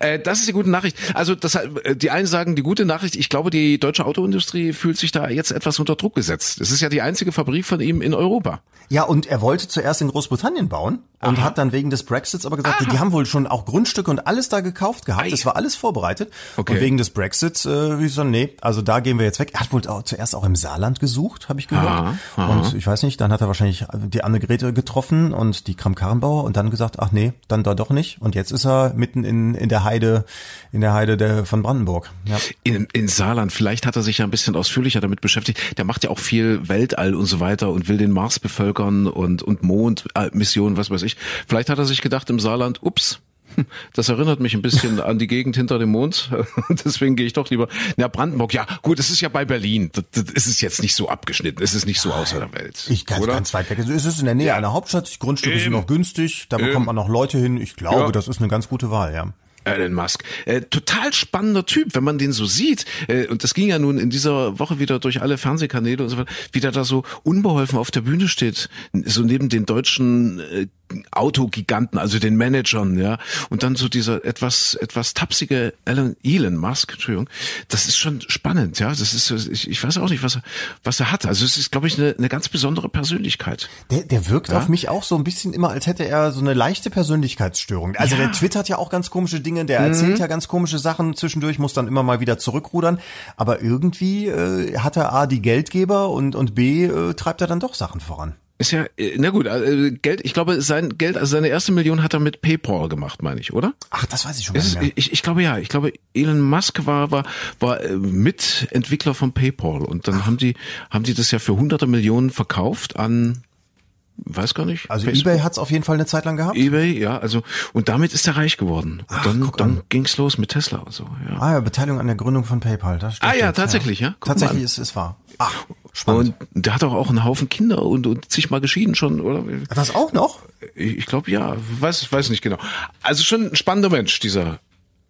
Äh, das ist die gute Nachricht. Also das, äh, die einen sagen die gute Nachricht. Ich glaube, die deutsche Autoindustrie fühlt sich da jetzt etwas unter Druck gesetzt. Es ist ja die einzige Fabrik von ihm in Europa. Ja, und er wollte zuerst in Großbritannien bauen und hat dann wegen des Brexits aber gesagt, die haben wohl schon auch Grundstücke und alles da gekauft gehabt. Ei. Das war alles vorbereitet. Okay. Und wegen des Brexits, äh, wie so, nee, also da gehen wir jetzt weg. Er hat wohl auch zuerst auch im Saarland gesucht, habe ich gehört. Aha, aha. Und ich weiß nicht, dann hat er wahrscheinlich die Annegret getroffen und die Kram Karrenbauer und dann gesagt, ach nee, dann da doch nicht. Und jetzt ist er mitten in, in der Heide, in der Heide der, von Brandenburg. Ja. In, in Saarland, vielleicht hat er sich ja ein bisschen ausführlicher damit beschäftigt. Der macht ja auch viel Weltall und so weiter und will den Mars bevölkern und, und Mondmissionen, was weiß ich. Vielleicht hat er sich gedacht im Saarland, ups, hm, das erinnert mich ein bisschen an die Gegend hinter dem Mond. Deswegen gehe ich doch lieber. Na, Brandenburg, ja, gut, es ist ja bei Berlin. Das, das ist es jetzt nicht so abgeschnitten. Es ist nicht so außer der Welt. Ich oder? ganz weit weg. Also es ist in der Nähe einer Hauptstadt, die Grundstücke sind noch günstig, da bekommt man noch Leute hin. Ich glaube, Ja. das ist eine ganz gute Wahl, ja. Elon Musk. Äh, total spannender Typ, wenn man den so sieht. Äh, und das ging ja nun in dieser Woche wieder durch alle Fernsehkanäle und so weiter, wie der da so unbeholfen auf der Bühne steht, so neben den deutschen äh, Autogiganten, also den Managern, ja. Und dann so dieser etwas, etwas tapsige Elon, Elon Musk, Entschuldigung. Das ist schon spannend, ja. Das ist, ich, ich weiß auch nicht, was er, was er hat. Also es ist, glaube ich, eine, eine ganz besondere Persönlichkeit. Der, der wirkt Ja? auf mich auch so ein bisschen immer, als hätte er so eine leichte Persönlichkeitsstörung. Also Ja. Mhm. der twittert ja auch ganz komische Dinge, der erzählt ja ganz komische Sachen zwischendurch, muss dann immer mal wieder zurückrudern. Aber irgendwie äh, hat er A, die Geldgeber und, und B, äh, treibt er dann doch Sachen voran. Ist ja, äh, na gut, äh, Geld, ich glaube, sein Geld, also seine erste Million hat er mit PayPal gemacht, meine ich, oder? Ach, das weiß ich schon Ist ich, ich glaube ja, ich glaube Elon Musk war war war äh, Mitentwickler von PayPal und dann haben die haben die das ja für hunderte Millionen verkauft an weiß gar nicht. Also Facebook. eBay hat's auf jeden Fall eine Zeit lang gehabt. eBay, ja, also und damit ist er reich geworden. Ach, dann, dann ging's los mit Tesla und so. Ja. Ah ja, Beteiligung an der Gründung von PayPal. Das ah ja, jetzt, tatsächlich, ja. ja? Tatsächlich ist es wahr. Ach, spannend. Und der hat auch, auch einen Haufen Kinder und, und sich mal geschieden schon, oder? Das auch noch? Ich, ich glaube ja, weiß weiß nicht genau. Also schon ein spannender Mensch dieser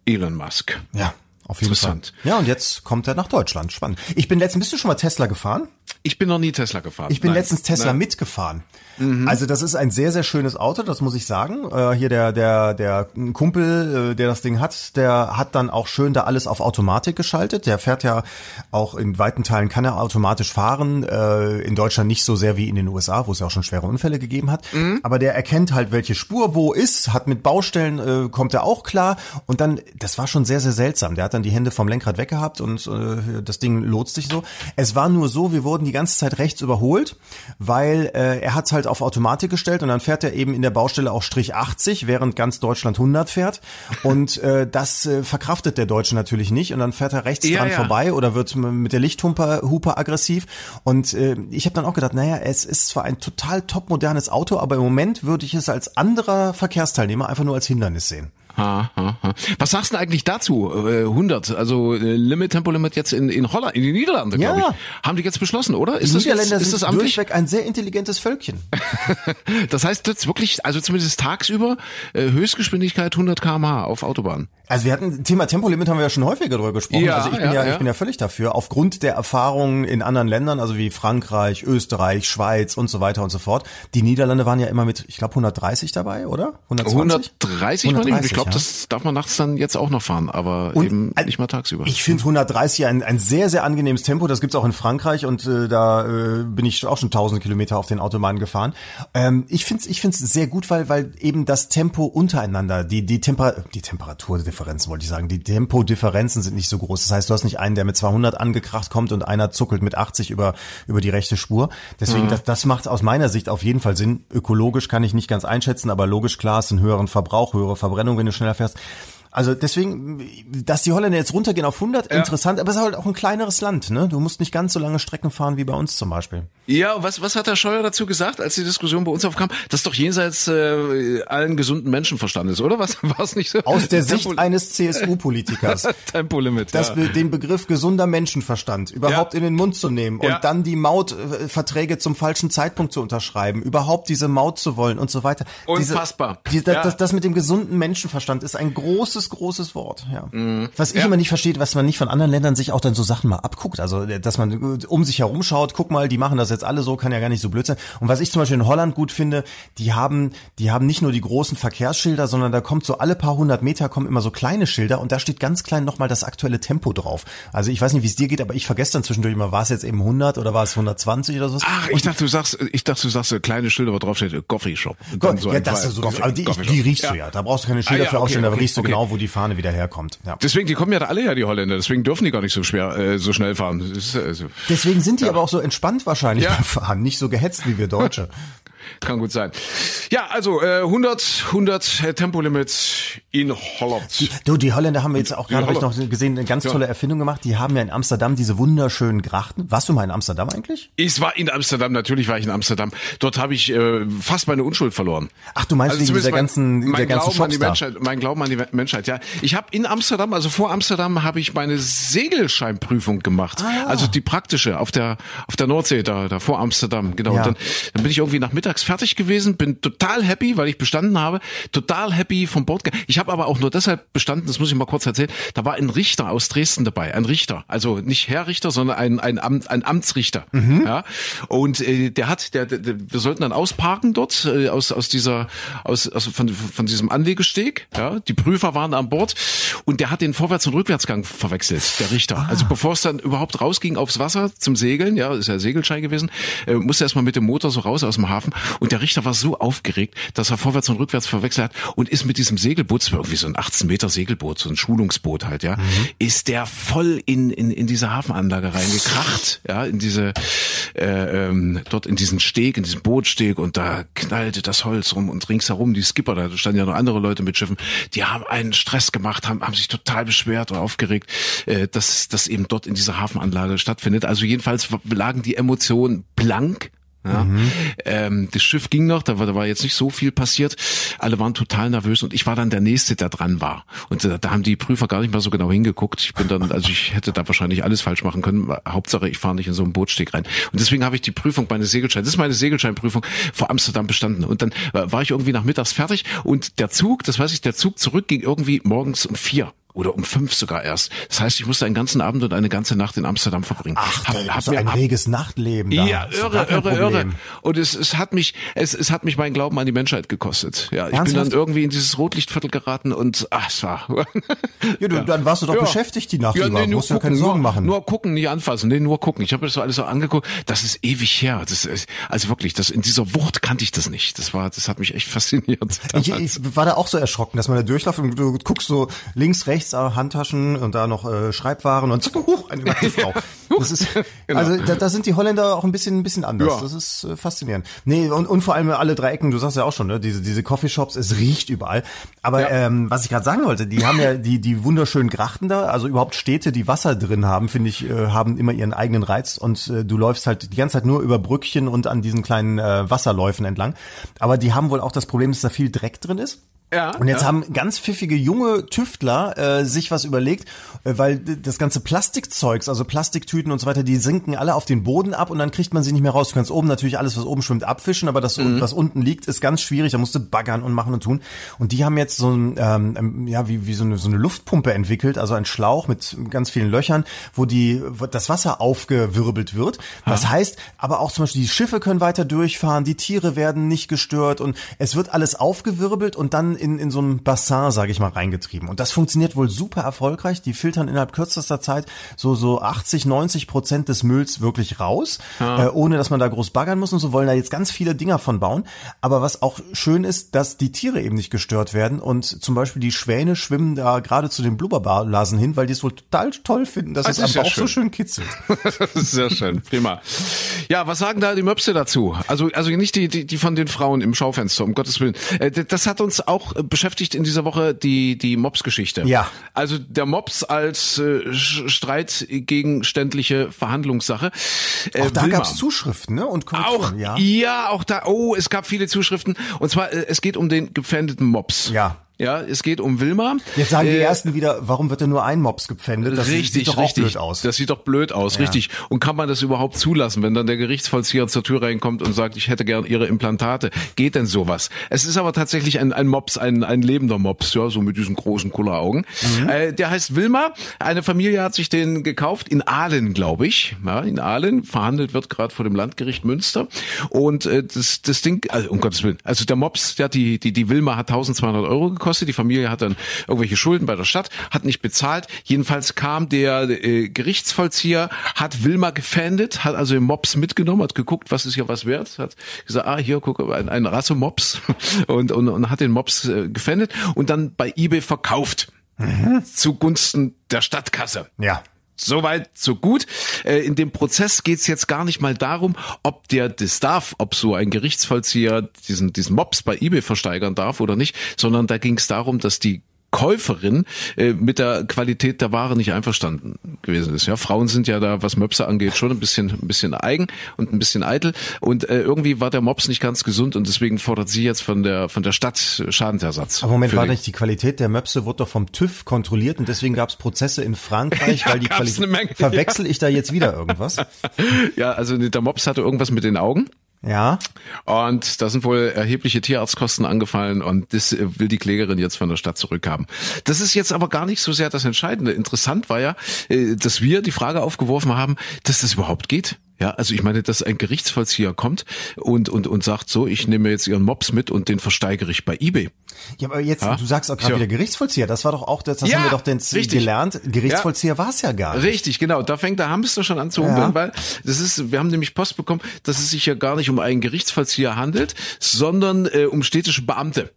Elon Musk. Ja, auf jeden Fall. Ja, und jetzt kommt er nach Deutschland. Spannend. Ich bin letztens, bist du schon mal Tesla gefahren? Ich bin noch nie Tesla gefahren. Ich bin Nein. letztens Tesla Nein. mitgefahren. Mhm. Also das ist ein sehr, sehr schönes Auto, das muss ich sagen. Äh, hier der, der, der Kumpel, äh, der das Ding hat, der hat dann auch schön da alles auf Automatik geschaltet. Der fährt ja auch in weiten Teilen kann er automatisch fahren. Äh, in Deutschland nicht so sehr wie in den USA, wo es ja auch schon schwere Unfälle gegeben hat. Mhm. Aber der erkennt halt, welche Spur wo ist, hat mit Baustellen, äh, kommt er auch klar. Und dann, das war schon sehr, sehr seltsam. Der hat dann die Hände vom Lenkrad weggehabt und äh, das Ding lotst sich so. Es war nur so, wir wurden die ganze Zeit rechts überholt, weil äh, er hat halt halt auf Automatik gestellt und dann fährt er eben in der Baustelle auch Strich 80, während ganz Deutschland 100 fährt. Und äh, das äh, verkraftet der Deutsche natürlich nicht und dann fährt er rechts ja, dran ja. vorbei oder wird mit der Lichthupe Hupe aggressiv. Und äh, ich habe dann auch gedacht, naja, es ist zwar ein total top modernes Auto, aber im Moment würde ich es als anderer Verkehrsteilnehmer einfach nur als Hindernis sehen. Ha, ha, ha. Was sagst du eigentlich dazu? 100, äh, also äh, Limit, Tempolimit jetzt in, in Holland, in den Niederlanden, ja. glaube ich. Haben die jetzt beschlossen, oder? Ist die das Niederländer jetzt, ist das amtlich? durchweg ein sehr intelligentes Völkchen. das heißt jetzt wirklich, also zumindest tagsüber, äh, Höchstgeschwindigkeit 100 km/h auf Autobahn. Also wir hatten Thema Tempolimit haben wir ja schon häufiger darüber gesprochen. Ja, also ich bin ja, ja, ich bin ja völlig dafür. Aufgrund der Erfahrungen in anderen Ländern, also wie Frankreich, Österreich, Schweiz und so weiter und so fort. Die Niederlande waren ja immer mit, ich glaube 130 dabei, oder? 120? 130, 130 ich glaube, ja. das darf man nachts dann jetzt auch noch fahren, aber und, eben nicht mal tagsüber. Ich finde 130 ein, ein sehr sehr angenehmes Tempo. Das gibt's auch in Frankreich und äh, da äh, bin ich auch schon 1000 Kilometer auf den Autobahnen gefahren. Ähm, ich finde ich finde es sehr gut, weil weil eben das Tempo untereinander, die die Temper die Temperatur Differenzen wollte ich sagen. Die Tempodifferenzen sind nicht so groß. Das heißt, du hast nicht einen, der mit 200 angekracht kommt und einer zuckelt mit 80 über, über die rechte Spur. Deswegen, mhm. das, das macht aus meiner Sicht auf jeden Fall Sinn. Ökologisch kann ich nicht ganz einschätzen, aber logisch klar, es ist ein höheren Verbrauch, höhere Verbrennung, wenn du schneller fährst. Also deswegen, dass die Holländer jetzt runtergehen auf 100, ja. interessant, aber es ist halt auch ein kleineres Land, ne? Du musst nicht ganz so lange Strecken fahren wie bei uns zum Beispiel. Ja, was, was hat der Scheuer dazu gesagt, als die Diskussion bei uns aufkam? Das ist doch jenseits äh, allen gesunden Menschenverstandes, oder? Was war es nicht so? Aus der Sicht Tempo eines CSU-Politikers. Tempolimit. Das, ja. Den Begriff gesunder Menschenverstand überhaupt ja. in den Mund zu nehmen und dann die Mautverträge zum falschen Zeitpunkt zu unterschreiben, überhaupt diese Maut zu wollen und so weiter. Unfassbar. Diese, die, das, das, das mit dem gesunden Menschenverstand ist ein großes großes, Wort, ja. Mhm. Was ich ja. immer nicht verstehe, was man nicht von anderen Ländern sich auch dann so Sachen mal abguckt. Also, dass man um sich herum schaut, guck mal, die machen das jetzt alle so, kann ja gar nicht so blöd sein. Und was ich zum Beispiel in Holland gut finde, die haben, die haben nicht nur die großen Verkehrsschilder, sondern da kommt so alle paar hundert Meter kommen immer so kleine Schilder und da steht ganz klein nochmal das aktuelle Tempo drauf. Also ich weiß nicht, wie es dir geht, aber ich vergesse dann zwischendurch immer, war es jetzt eben 100 oder war es 120 oder so? Ach, ich dachte, du sagst, ich dachte, du sagst kleine Schilder, wo drauf steht, Coffee Shop. Go so ja, das ist so, aber die, die riechst ja. du ja. Da brauchst du keine Schilder ah, ja, für okay, aufstellen, okay, da riechst du okay. genau, wo die Fahne wieder herkommt. Ja. Deswegen, die kommen ja alle her, die Holländer. Deswegen dürfen die gar nicht so schwer, äh, so schnell fahren. Ist, also, Deswegen sind die ja. aber auch so entspannt wahrscheinlich ja. Fahren, nicht so gehetzt wie wir Deutsche. Kann gut sein. Ja, also äh, 100, 100 Tempolimits in Holland. Die, du, die Holländer haben wir jetzt auch gerade noch gesehen, eine ganz tolle ja. Erfindung gemacht. Die haben ja in Amsterdam diese wunderschönen Grachten. Warst du mal in Amsterdam eigentlich? Ich war in Amsterdam, natürlich war ich in Amsterdam. Dort habe ich äh, fast meine Unschuld verloren. Ach, du meinst also wegen dieser mein, ganzen, mein der ganzen Glauben an die Menschheit, Mein Glauben an die Menschheit, ja. Ich habe in Amsterdam, also vor Amsterdam, habe ich meine Segelscheinprüfung gemacht. Ah. Also die praktische auf der auf der Nordsee, da, da vor Amsterdam, genau. Ja. Und dann, dann bin ich irgendwie nachmittags fertig gewesen, bin total happy, weil ich bestanden habe, total happy vom Bord. Ich habe aber auch nur deshalb bestanden, das muss ich mal kurz erzählen, da war ein Richter aus Dresden dabei, ein Richter, also nicht Herr Richter, sondern ein, ein, Amt, ein Amtsrichter. Mhm. Ja? Und äh, der hat, der, der, wir sollten dann ausparken dort äh, aus, aus dieser, aus, aus von, von diesem Anlegesteg. Ja? Die Prüfer waren an Bord und der hat den Vorwärts- und Rückwärtsgang verwechselt, der Richter. Ah. Also bevor es dann überhaupt rausging aufs Wasser zum Segeln, ja, ist ja Segelschein gewesen, äh, musste erstmal mit dem Motor so raus aus dem Hafen und der Richter war so aufgeregt, dass er vorwärts und rückwärts verwechselt hat und ist mit diesem Segelboot, das war irgendwie so ein 18 Meter Segelboot, so ein Schulungsboot halt, ja, mhm. ist der voll in, in, in diese Hafenanlage reingekracht, ja, in diese, äh, ähm, dort in diesen Steg, in diesen Bootsteg und da knallte das Holz rum und ringsherum die Skipper, da standen ja noch andere Leute mit Schiffen, die haben einen Stress gemacht, haben, haben sich total beschwert oder aufgeregt, äh, dass das eben dort in dieser Hafenanlage stattfindet. Also jedenfalls lagen die Emotionen blank Ja. Mhm. Ähm, das Schiff ging noch, da war, da war jetzt nicht so viel passiert. Alle waren total nervös und ich war dann der Nächste, der dran war. Und da, da haben die Prüfer gar nicht mal so genau hingeguckt. Ich bin dann, also ich hätte da wahrscheinlich alles falsch machen können. Hauptsache, ich fahre nicht in so einen Bootsteg rein. Und deswegen habe ich die Prüfung, meine Segelschein, das ist meine Segelscheinprüfung vor Amsterdam bestanden. Und dann war ich irgendwie nachmittags fertig und der Zug, das weiß ich, der Zug zurück ging irgendwie morgens um vier oder um fünf sogar erst. Das heißt, ich musste einen ganzen Abend und eine ganze Nacht in Amsterdam verbringen. Ach, hab, hab mir, ein hab, reges Nachtleben. Da. Ja, irre, irre, irre. Und es, es hat mich, es, es hat mich meinen Glauben an die Menschheit gekostet. Ja, ich Ernsthaft? bin dann irgendwie in dieses Rotlichtviertel geraten und ach, es war. ja, du, ja. dann warst du doch ja. beschäftigt die Nacht ja, über. Nee, nur Musst gucken, keine Sorgen nur, machen. Nur gucken, nicht anfassen. Nee, nur gucken. Ich habe das so alles so angeguckt. Das ist ewig her. Das ist, also wirklich, das in dieser Wucht kannte ich das nicht. Das war, das hat mich echt fasziniert. Ich, ich war da auch so erschrocken, dass man da durchläuft und du guckst so links, rechts, äh, Handtaschen und da noch äh, Schreibwaren und zack, huch, eine nackte Frau. Das ist, genau. also da, da sind die Holländer auch ein bisschen, ein bisschen anders. Ja. Das ist äh, faszinierend. Nee, und, und vor allem alle drei Ecken, du sagst ja auch schon, ne, diese, diese Coffeeshops, es riecht überall. Aber ja. ähm, was ich gerade sagen wollte, die haben ja die, die wunderschönen Grachten da, also überhaupt Städte, die Wasser drin haben, finde ich, äh, haben immer ihren eigenen Reiz und äh, du läufst halt die ganze Zeit nur über Brückchen und an diesen kleinen äh, Wasserläufen entlang. Aber die haben wohl auch das Problem, dass da viel Dreck drin ist. Ja, und jetzt ja. haben ganz pfiffige junge Tüftler äh, sich was überlegt, äh, weil das ganze Plastikzeugs, also Plastiktüten und so weiter, die sinken alle auf den Boden ab und dann kriegt man sie nicht mehr raus. Du kannst oben natürlich alles, was oben schwimmt, abfischen, aber das, mhm. was unten liegt, ist ganz schwierig. Da musst du baggern und machen und tun. Und die haben jetzt so ein, ähm, ja, wie, wie so eine, so eine Luftpumpe entwickelt, also ein Schlauch mit ganz vielen Löchern, wo die, wo das Wasser aufgewirbelt wird. Das ha. heißt, aber auch zum Beispiel die Schiffe können weiter durchfahren, die Tiere werden nicht gestört und es wird alles aufgewirbelt und dann in, in so ein Bassin, sage ich mal, reingetrieben. Und das funktioniert wohl super erfolgreich. Die filtern innerhalb kürzester Zeit so, so 80, 90 Prozent des Mülls wirklich raus, ja. äh, ohne dass man da groß baggern muss und so wollen da jetzt ganz viele Dinger von bauen. Aber was auch schön ist, dass die Tiere eben nicht gestört werden und zum Beispiel die Schwäne schwimmen da gerade zu den Blubberblasen hin, weil die es wohl total toll finden, dass das es am Bauch schön. so schön kitzelt. das ist sehr schön, prima. Ja, was sagen da die Möpse dazu? Also, also nicht die, die, die von den Frauen im Schaufenster, um Gottes Willen. Äh, das hat uns auch beschäftigt in dieser Woche die, die Mops-Geschichte. Ja. Also der Mops als äh, streitgegenständliche Verhandlungssache. Äh, auch da gab es Zuschriften, ne? Und auch, ja. ja, auch da, oh, es gab viele Zuschriften. Und zwar, äh, es geht um den gepfändeten Mops. Ja. Ja, es geht um Wilma. Jetzt sagen die äh, ersten wieder, warum wird denn nur ein Mops gepfändet? Das richtig, sieht doch richtig. blöd aus. Das sieht doch blöd aus, ja. richtig. Und kann man das überhaupt zulassen, wenn dann der Gerichtsvollzieher zur Tür reinkommt und sagt, ich hätte gern Ihre Implantate? Geht denn sowas? Es ist aber tatsächlich ein, ein Mops, ein, ein lebender Mops, ja, so mit diesen großen Kulleraugen. Mhm. Äh, der heißt Wilma. Eine Familie hat sich den gekauft in Aalen, glaube ich. Ja, in Aalen. Verhandelt wird gerade vor dem Landgericht Münster. Und äh, das, das Ding, also um Gottes Willen, also der Mops, der die, die, die Wilma hat 1200 Euro gekostet. Die Familie hat dann irgendwelche Schulden bei der Stadt, hat nicht bezahlt. Jedenfalls kam der äh, Gerichtsvollzieher, hat Wilma gefändet, hat also den Mops mitgenommen, hat geguckt, was ist hier was wert, hat gesagt, ah, hier, guck, ein, ein Rasse-Mops und, und, und hat den Mops äh, gefändet und dann bei eBay verkauft. Mhm. Zugunsten der Stadtkasse. Ja. Soweit, so gut. Äh, in dem Prozess geht's jetzt gar nicht mal darum, ob der das darf, ob so ein Gerichtsvollzieher diesen, diesen Mops bei eBay versteigern darf oder nicht, sondern da ging's darum, dass die Käuferin äh, mit der Qualität der Ware nicht einverstanden gewesen ist. Ja, Frauen sind ja da, was Möpse angeht, schon ein bisschen, ein bisschen eigen und ein bisschen eitel. Und äh, irgendwie war der Mops nicht ganz gesund und deswegen fordert sie jetzt von der von der Stadt Schadensersatz. Aber Moment, war nicht die Qualität der Möpse wurde doch vom TÜV kontrolliert und deswegen gab es Prozesse in Frankreich, ja, weil die Qualität. Verwechsel ich da jetzt wieder irgendwas? ja, also der Mops hatte irgendwas mit den Augen. Ja. Und da sind wohl erhebliche Tierarztkosten angefallen und das will die Klägerin jetzt von der Stadt zurückhaben. Das ist jetzt aber gar nicht so sehr das Entscheidende. Interessant war ja, äh, dass wir die Frage aufgeworfen haben, dass das überhaupt geht. Ja, also ich meine, dass ein Gerichtsvollzieher kommt und, und, und sagt so, ich nehme jetzt ihren Mops mit und den versteigere ich bei eBay. Ja, aber jetzt, ja? du sagst auch gerade ja. wieder Gerichtsvollzieher. Das war doch auch, das, das ja, haben wir doch denn gelernt. Gerichtsvollzieher ja. war es ja gar nicht. Richtig, genau. Da fängt der Hamster schon an zu humpeln, weil das ist, wir haben nämlich Post bekommen, dass es sich ja gar nicht um einen Gerichtsvollzieher handelt, sondern äh, um städtische Beamte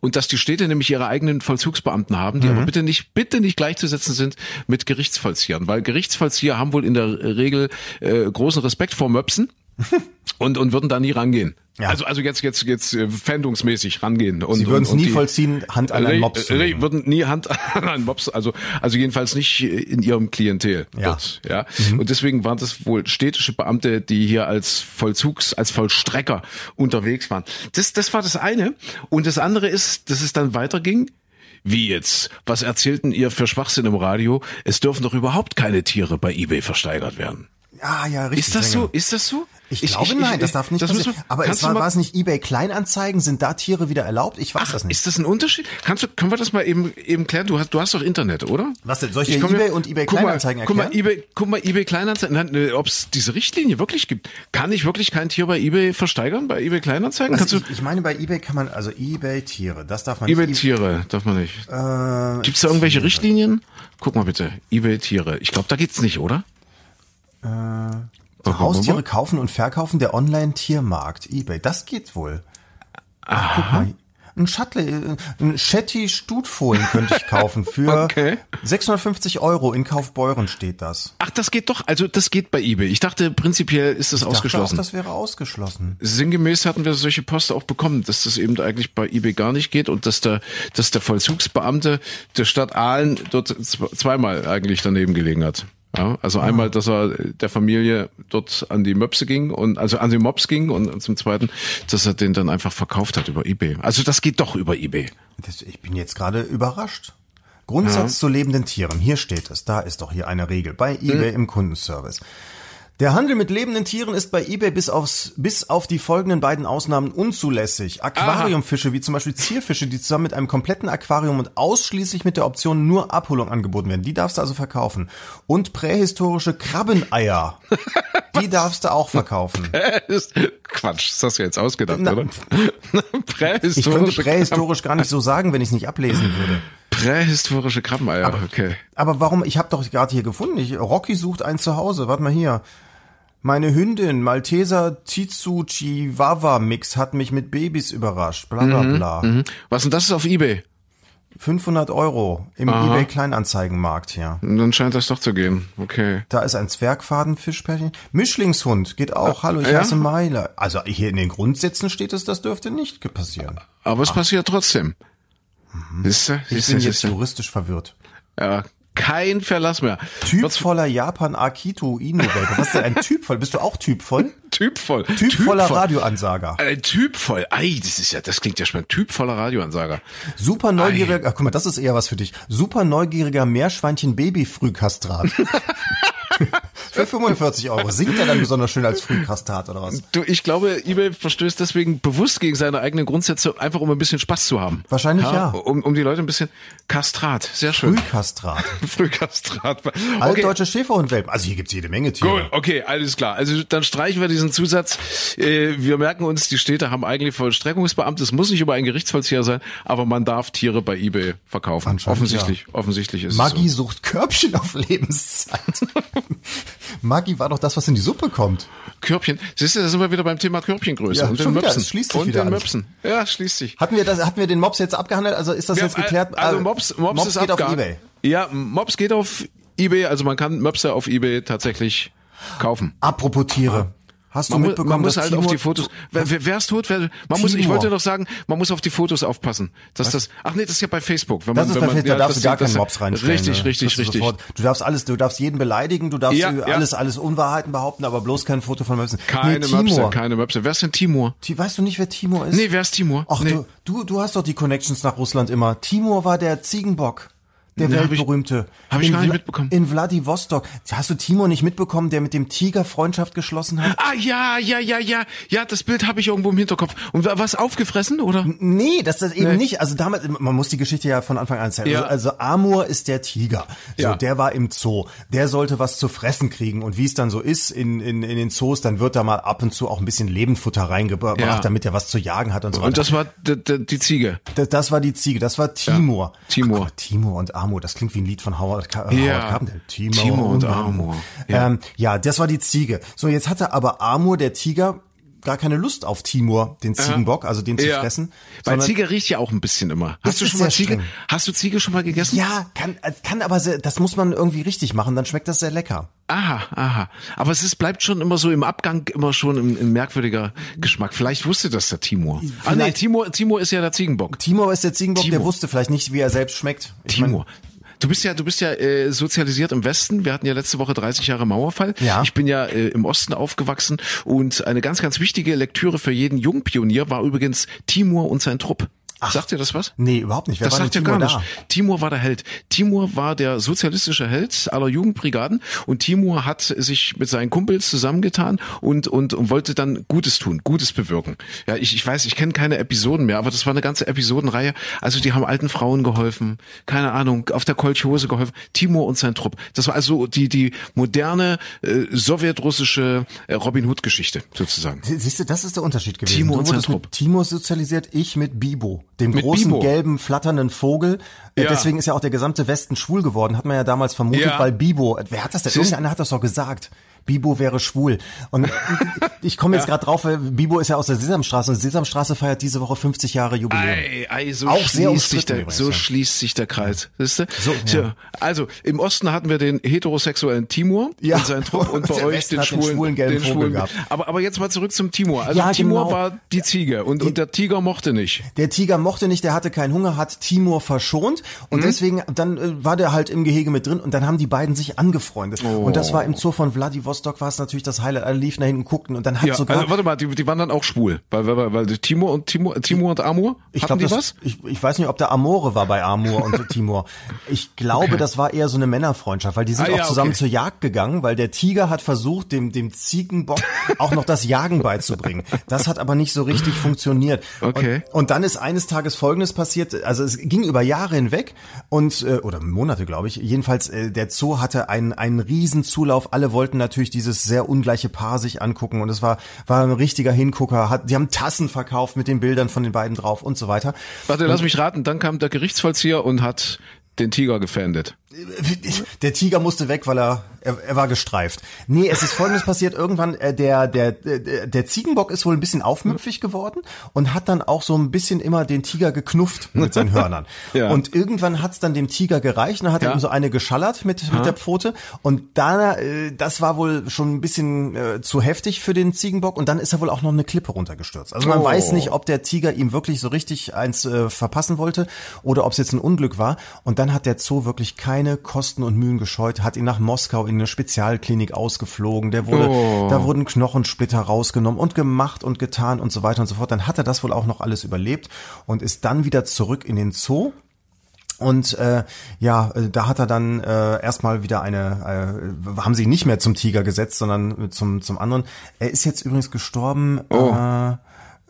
und dass die Städte nämlich ihre eigenen Vollzugsbeamten haben, die mhm. aber bitte nicht, bitte nicht gleichzusetzen sind mit Gerichtsvollziehern, weil Gerichtsvollzieher haben wohl in der Regel äh, großen Respekt vor Möpsen und, und würden da nie rangehen. Ja. Also, also jetzt, jetzt, jetzt äh, fändungsmäßig rangehen. Und, Sie würden es nie die- vollziehen, Hand an einen Mops legen. würden nie Hand an einen Mops, also, also jedenfalls nicht in ihrem Klientel. Ja. Mhm. Dort, ja. Und deswegen waren das wohl städtische Beamte, die hier als Vollzugs, als Vollstrecker unterwegs waren. Das, das war das eine. Und das andere ist, dass es dann weiterging. Wie jetzt? Was erzählten ihr für Schwachsinn im Radio? Es dürfen doch überhaupt keine Tiere bei eBay versteigert werden. Ja, ja, richtig. Ist das so? Ist das so? Ich, glaube nein, das darf nicht das müssen passieren. wir- Aber es kannst war, war es nicht eBay Kleinanzeigen? Sind da Tiere wieder erlaubt? Ich weiß das nicht. Ist das ein Unterschied? Kannst du, können wir das mal eben, eben klären? Du hast, du hast doch Internet, oder? Was denn? Soll ich komm eBay und eBay guck mal, Kleinanzeigen Guck mal, erklären? eBay, guck mal, eBay Kleinanzeigen, ob es diese Richtlinie wirklich gibt. Kann ich wirklich kein Tier bei eBay versteigern, bei eBay Kleinanzeigen? Kannst also du, ich, ich meine, bei eBay kann man, also eBay Tiere, das darf man eBay nicht. Tiere, darf man nicht. Äh, Gibt's da irgendwelche Richtlinien? Guck mal bitte, eBay Tiere. Ich glaube, da geht's nicht, oder? So Haustiere kaufen und verkaufen, der Online-Tiermarkt, eBay, das geht wohl. Ach, guck mal. Ein Shuttle, äh, ein Shetty Stutfohlen könnte ich kaufen für Okay. 650 Euro in Kaufbeuren steht das. Ach, das geht doch. Also das geht bei eBay. Ich dachte, prinzipiell ist das Ich dachte ausgeschlossen. Auch, das wäre ausgeschlossen. Sinngemäß hatten wir solche Post auch bekommen, dass das eben eigentlich bei eBay gar nicht geht und dass der, dass der Vollzugsbeamte der Stadt Aalen dort zw- zweimal eigentlich daneben gelegen hat. Ja, also einmal, dass er der Familie dort an die Möpse ging und also an die Mops ging und zum zweiten, dass er den dann einfach verkauft hat über eBay. Also das geht doch über eBay. Das, ich bin jetzt gerade überrascht. Grundsatz zu lebenden Tieren. Hier steht es. Da ist doch hier eine Regel. Bei eBay im Kundenservice. Der Handel mit lebenden Tieren ist bei eBay bis, aufs, bis auf die folgenden beiden Ausnahmen unzulässig. Aquariumfische, wie zum Beispiel Zierfische, die zusammen mit einem kompletten Aquarium und ausschließlich mit der Option nur Abholung angeboten werden, die darfst du also verkaufen. Und prähistorische Krabbeneier, die darfst du auch verkaufen. Quatsch, das hast du jetzt ausgedacht, Na, oder? Ich könnte Prähistorische, prähistorisch gar nicht so sagen, wenn ich es nicht ablesen würde. prähistorische Krabbeneier, okay. Aber warum? Ich habe doch gerade hier gefunden. Ich, Rocky sucht ein Zuhause. Warte mal hier. Meine Hündin Malteser Tizu Chihuahua Mix hat mich mit Babys überrascht. Bla bla bla. Mhm. Was denn das ist auf eBay? 500 Euro im eBay Kleinanzeigenmarkt hier. Dann scheint das doch zu gehen. Okay. Da ist ein Zwergfadenfischpärchen. Mischlingshund geht auch. Hallo, ich ja? heiße Meiler. Also hier in den Grundsätzen steht es, das dürfte nicht passieren. Aber es passiert trotzdem. Mhm. Ich Siehst du? bin jetzt juristisch verwirrt. Ja, kein Verlass mehr. Typvoller Japan Akito Inu. Was ist denn ein Typvoll? Bist du auch typvoll? Typvoll. Typvoller Radioansager. Äh, typvoll. Ei, das ist ja, das klingt ja spannend. Typvoller Radioansager. Super neugieriger, ach, guck mal, das ist eher was für dich. Super neugieriger Meerschweinchen Babyfrühkastrat. für 45 Euro. Singt er dann besonders schön als Frühkastrat oder was? Du, ich glaube, eBay verstößt deswegen bewusst gegen seine eigenen Grundsätze, einfach um ein bisschen Spaß zu haben. Wahrscheinlich ja. Um, um die Leute ein bisschen Kastrat. Sehr schön. Frühkastrat. Frühkastrat. Okay. Altdeutsche Schäferhundwelpen. Also hier gibt's jede Menge Tiere. Gut, okay, alles klar. Also dann streichen wir diesen Zusatz. Äh, wir merken uns, die Städte haben eigentlich Vollstreckungsbeamte. Es muss nicht über einen Gerichtsvollzieher sein, aber man darf Tiere bei eBay verkaufen. Anscheinend, Offensichtlich, offensichtlich ist Maggi es so. sucht Körbchen auf Lebenszeit. Maggi war doch das, was in die Suppe kommt. Körbchen. Siehst du, da sind wir wieder beim Thema Körbchengröße Ja, und den wieder, Möpsen. schließt sich und wieder den alles. Möpsen. Ja, schließt sich. Hatten wir das, hatten wir den Mops jetzt abgehandelt? Also ist das Wir jetzt haben, geklärt? Also Äh, Mops, Mops, ist geht auf. Ebay. Ja, Mops geht auf eBay. Also man kann Möpse auf eBay tatsächlich kaufen. Apropos Tiere. Hast du Man, mu- mitbekommen, man muss halt auf Timur- die Fotos. Wer, wer, wer ist tot? Wer, man muss, ich wollte doch sagen, man muss auf die Fotos aufpassen. Dass das. Ach nee, das ist ja bei Facebook. Wenn Das man, ist wenn perfekt, man, da darfst das- du gar keinen Mops reinstellen. Richtig, ne? richtig, du richtig. sofort. Du darfst alles, du darfst jeden beleidigen, du darfst Ja, äh, ja. alles, alles Unwahrheiten behaupten, aber bloß kein Foto von Möpsen. Keine nee, Timur. Möpse, keine Möpse. Wer ist denn Timur? Ti- Weißt du nicht, wer Timur ist? Nee, wer ist Timur? Ach, nee. du, du, du hast doch die Connections nach Russland immer. Timur war der Ziegenbock. Der Nee, hab ich- weltberühmte. hab ich In gar nicht mitbekommen. In Vladivostok. Hast du Timur nicht mitbekommen, der mit dem Tiger Freundschaft geschlossen hat? Ah ja, ja, ja, ja, ja, das Bild habe ich irgendwo im Hinterkopf. Und wa- was aufgefressen oder? Nee, das ist eben Nee. nicht. Also damals, man muss die Geschichte ja von Anfang an erzählen. Ja. Also, also Amur ist der Tiger. So, Ja. der war im Zoo. Der sollte was zu fressen kriegen. Und wie es dann so ist in, in, in den Zoos, dann wird da mal ab und zu auch ein bisschen Lebendfutter reingebracht, Ja. damit er was zu jagen hat und so weiter. Und das war die Ziege. Das, das war die Ziege, das war Timur. Timur. Ach, Timur und Amur, das klingt wie ein Lied von Howard, Ka Ja. Howard Carpenter. Timur, Timur und Amur. Ja. Ja. Ähm, ja, das war die Ziege. So, jetzt hatte aber Amur, der Tiger, gar keine Lust auf Timur, den Ziegenbock, also den zu fressen. Weil Ziege riecht ja auch ein bisschen immer. Hast du schon mal Ziege? streng. Hast du Ziege schon mal gegessen? Ja, kann, kann aber sehr, das muss man irgendwie richtig machen, dann schmeckt das sehr lecker. Aha, aha. Aber es ist, bleibt schon immer so im Abgang immer schon ein, ein merkwürdiger Geschmack. Vielleicht wusste das der Timur. Ah nee, Timur, Timur ist ja der Ziegenbock. Timur ist der Ziegenbock, der Timur. wusste vielleicht nicht, wie er selbst schmeckt. Ich Timur. Du bist ja, du bist ja äh, sozialisiert im Westen. Wir hatten ja letzte Woche 30 Jahre Mauerfall. Ja. Ich bin ja äh, im Osten aufgewachsen und eine ganz, ganz wichtige Lektüre für jeden Jungpionier war übrigens Timur und sein Trupp. Sagt dir das was? Nee, überhaupt nicht. Wer Das sagt ja gar nicht. Timur war der Held. Timur war der sozialistische Held aller Jugendbrigaden und Timur hat sich mit seinen Kumpels zusammengetan und, und, und wollte dann Gutes tun, Gutes bewirken. Ja, ich, ich weiß, ich kenne keine Episoden mehr, aber das war eine ganze Episodenreihe. Also die haben alten Frauen geholfen, keine Ahnung, auf der Kolchose geholfen. Timur und sein Trupp. Das war also die, die moderne äh, sowjetrussische äh, Robin Hood Geschichte sozusagen. da? Siehst du, das ist der Unterschied gewesen. Timur und sein Trupp. Timur sozialisiert, ich mit Bibo, dem Mit großen Bibo. gelben flatternden Vogel. Äh, Ja. Deswegen ist ja auch der gesamte Westen schwul geworden, hat man ja damals vermutet, Ja. weil Bibo, wer hat das denn? Irgendeiner hat das doch gesagt. Bibo wäre schwul. Und ich komme jetzt gerade drauf, weil Bibo ist ja aus der Sesamstraße und Sesamstraße feiert diese Woche 50 Jahre Jubiläum. Ei, ei, so Auch schließt sehr sich der, übrigens, so ja. schließt sich der Kreis. Siehst du? So, ja. Also im Osten hatten wir den heterosexuellen Timur Ja. und seinen Trupp und Und bei der euch den hat den schwulen, schwulen gelben den Vogel schwulen. gehabt. Aber aber jetzt mal zurück zum Timur. Also Ja, Timur genau. war die Ziege und und der Tiger mochte nicht. Der Tiger mochte nicht, der hatte keinen Hunger, hat Timur verschont und deswegen dann äh, war der halt im Gehege mit drin und dann haben die beiden sich angefreundet. Und das war im Zoo von Vladivostok war es natürlich das Highlight. Alle liefen da hinten guckten und dann hat Ja, sogar also, warte mal, die, die waren dann auch schwul, weil weil, weil, weil Timur und Timur, Timur und Amur ich hatten glaube, was? ich, ich weiß nicht, ob der Amore war bei Amur und Timur. Ich glaube, das war eher so eine Männerfreundschaft, weil die sind Ah, auch ja, zusammen okay. zur Jagd gegangen, weil der Tiger hat versucht, dem, dem Ziegenbock auch noch das Jagen beizubringen. Das hat aber nicht so richtig funktioniert. Okay. Und, und dann ist eines Tages Folgendes passiert, also es ging über Jahre hinweg und, äh, oder Monate, glaube ich. Jedenfalls, äh, der Zoo hatte einen, einen riesen Zulauf. Alle wollten natürlich dieses sehr ungleiche Paar sich angucken und es war, war ein richtiger Hingucker. Hat, die haben Tassen verkauft mit den Bildern von den beiden drauf und so weiter. Warte, lass mich raten, dann kam der Gerichtsvollzieher und hat den Tiger gefändet. Der Tiger musste weg, weil er, er, er war gestreift. Nee, es ist folgendes passiert. Irgendwann, äh, der, der, der, der Ziegenbock ist wohl ein bisschen aufmüpfig geworden und hat dann auch so ein bisschen immer den Tiger geknufft mit seinen Hörnern. Ja. Und irgendwann hat's dann dem Tiger gereicht und dann hat er Ja. ihm so eine geschallert mit, mit der Pfote. Und da, äh, das war wohl schon ein bisschen äh, zu heftig für den Ziegenbock und dann ist er wohl auch noch eine Klippe runtergestürzt. Also man Oh. weiß nicht, ob der Tiger ihm wirklich so richtig eins äh, verpassen wollte oder ob es jetzt ein Unglück war. Und dann hat der Zoo wirklich keine Kosten und Mühen gescheut, hat ihn nach Moskau in eine Spezialklinik ausgeflogen. Der wurde, Oh. da wurden Knochensplitter rausgenommen und gemacht und getan und so weiter und so fort. Dann hat er das wohl auch noch alles überlebt und ist dann wieder zurück in den Zoo. Und äh, ja, äh, da hat er dann äh, erstmal wieder eine, äh, haben sie ihn nicht mehr zum Tiger gesetzt, sondern zum zum anderen. Er ist jetzt übrigens gestorben. Oh. Äh,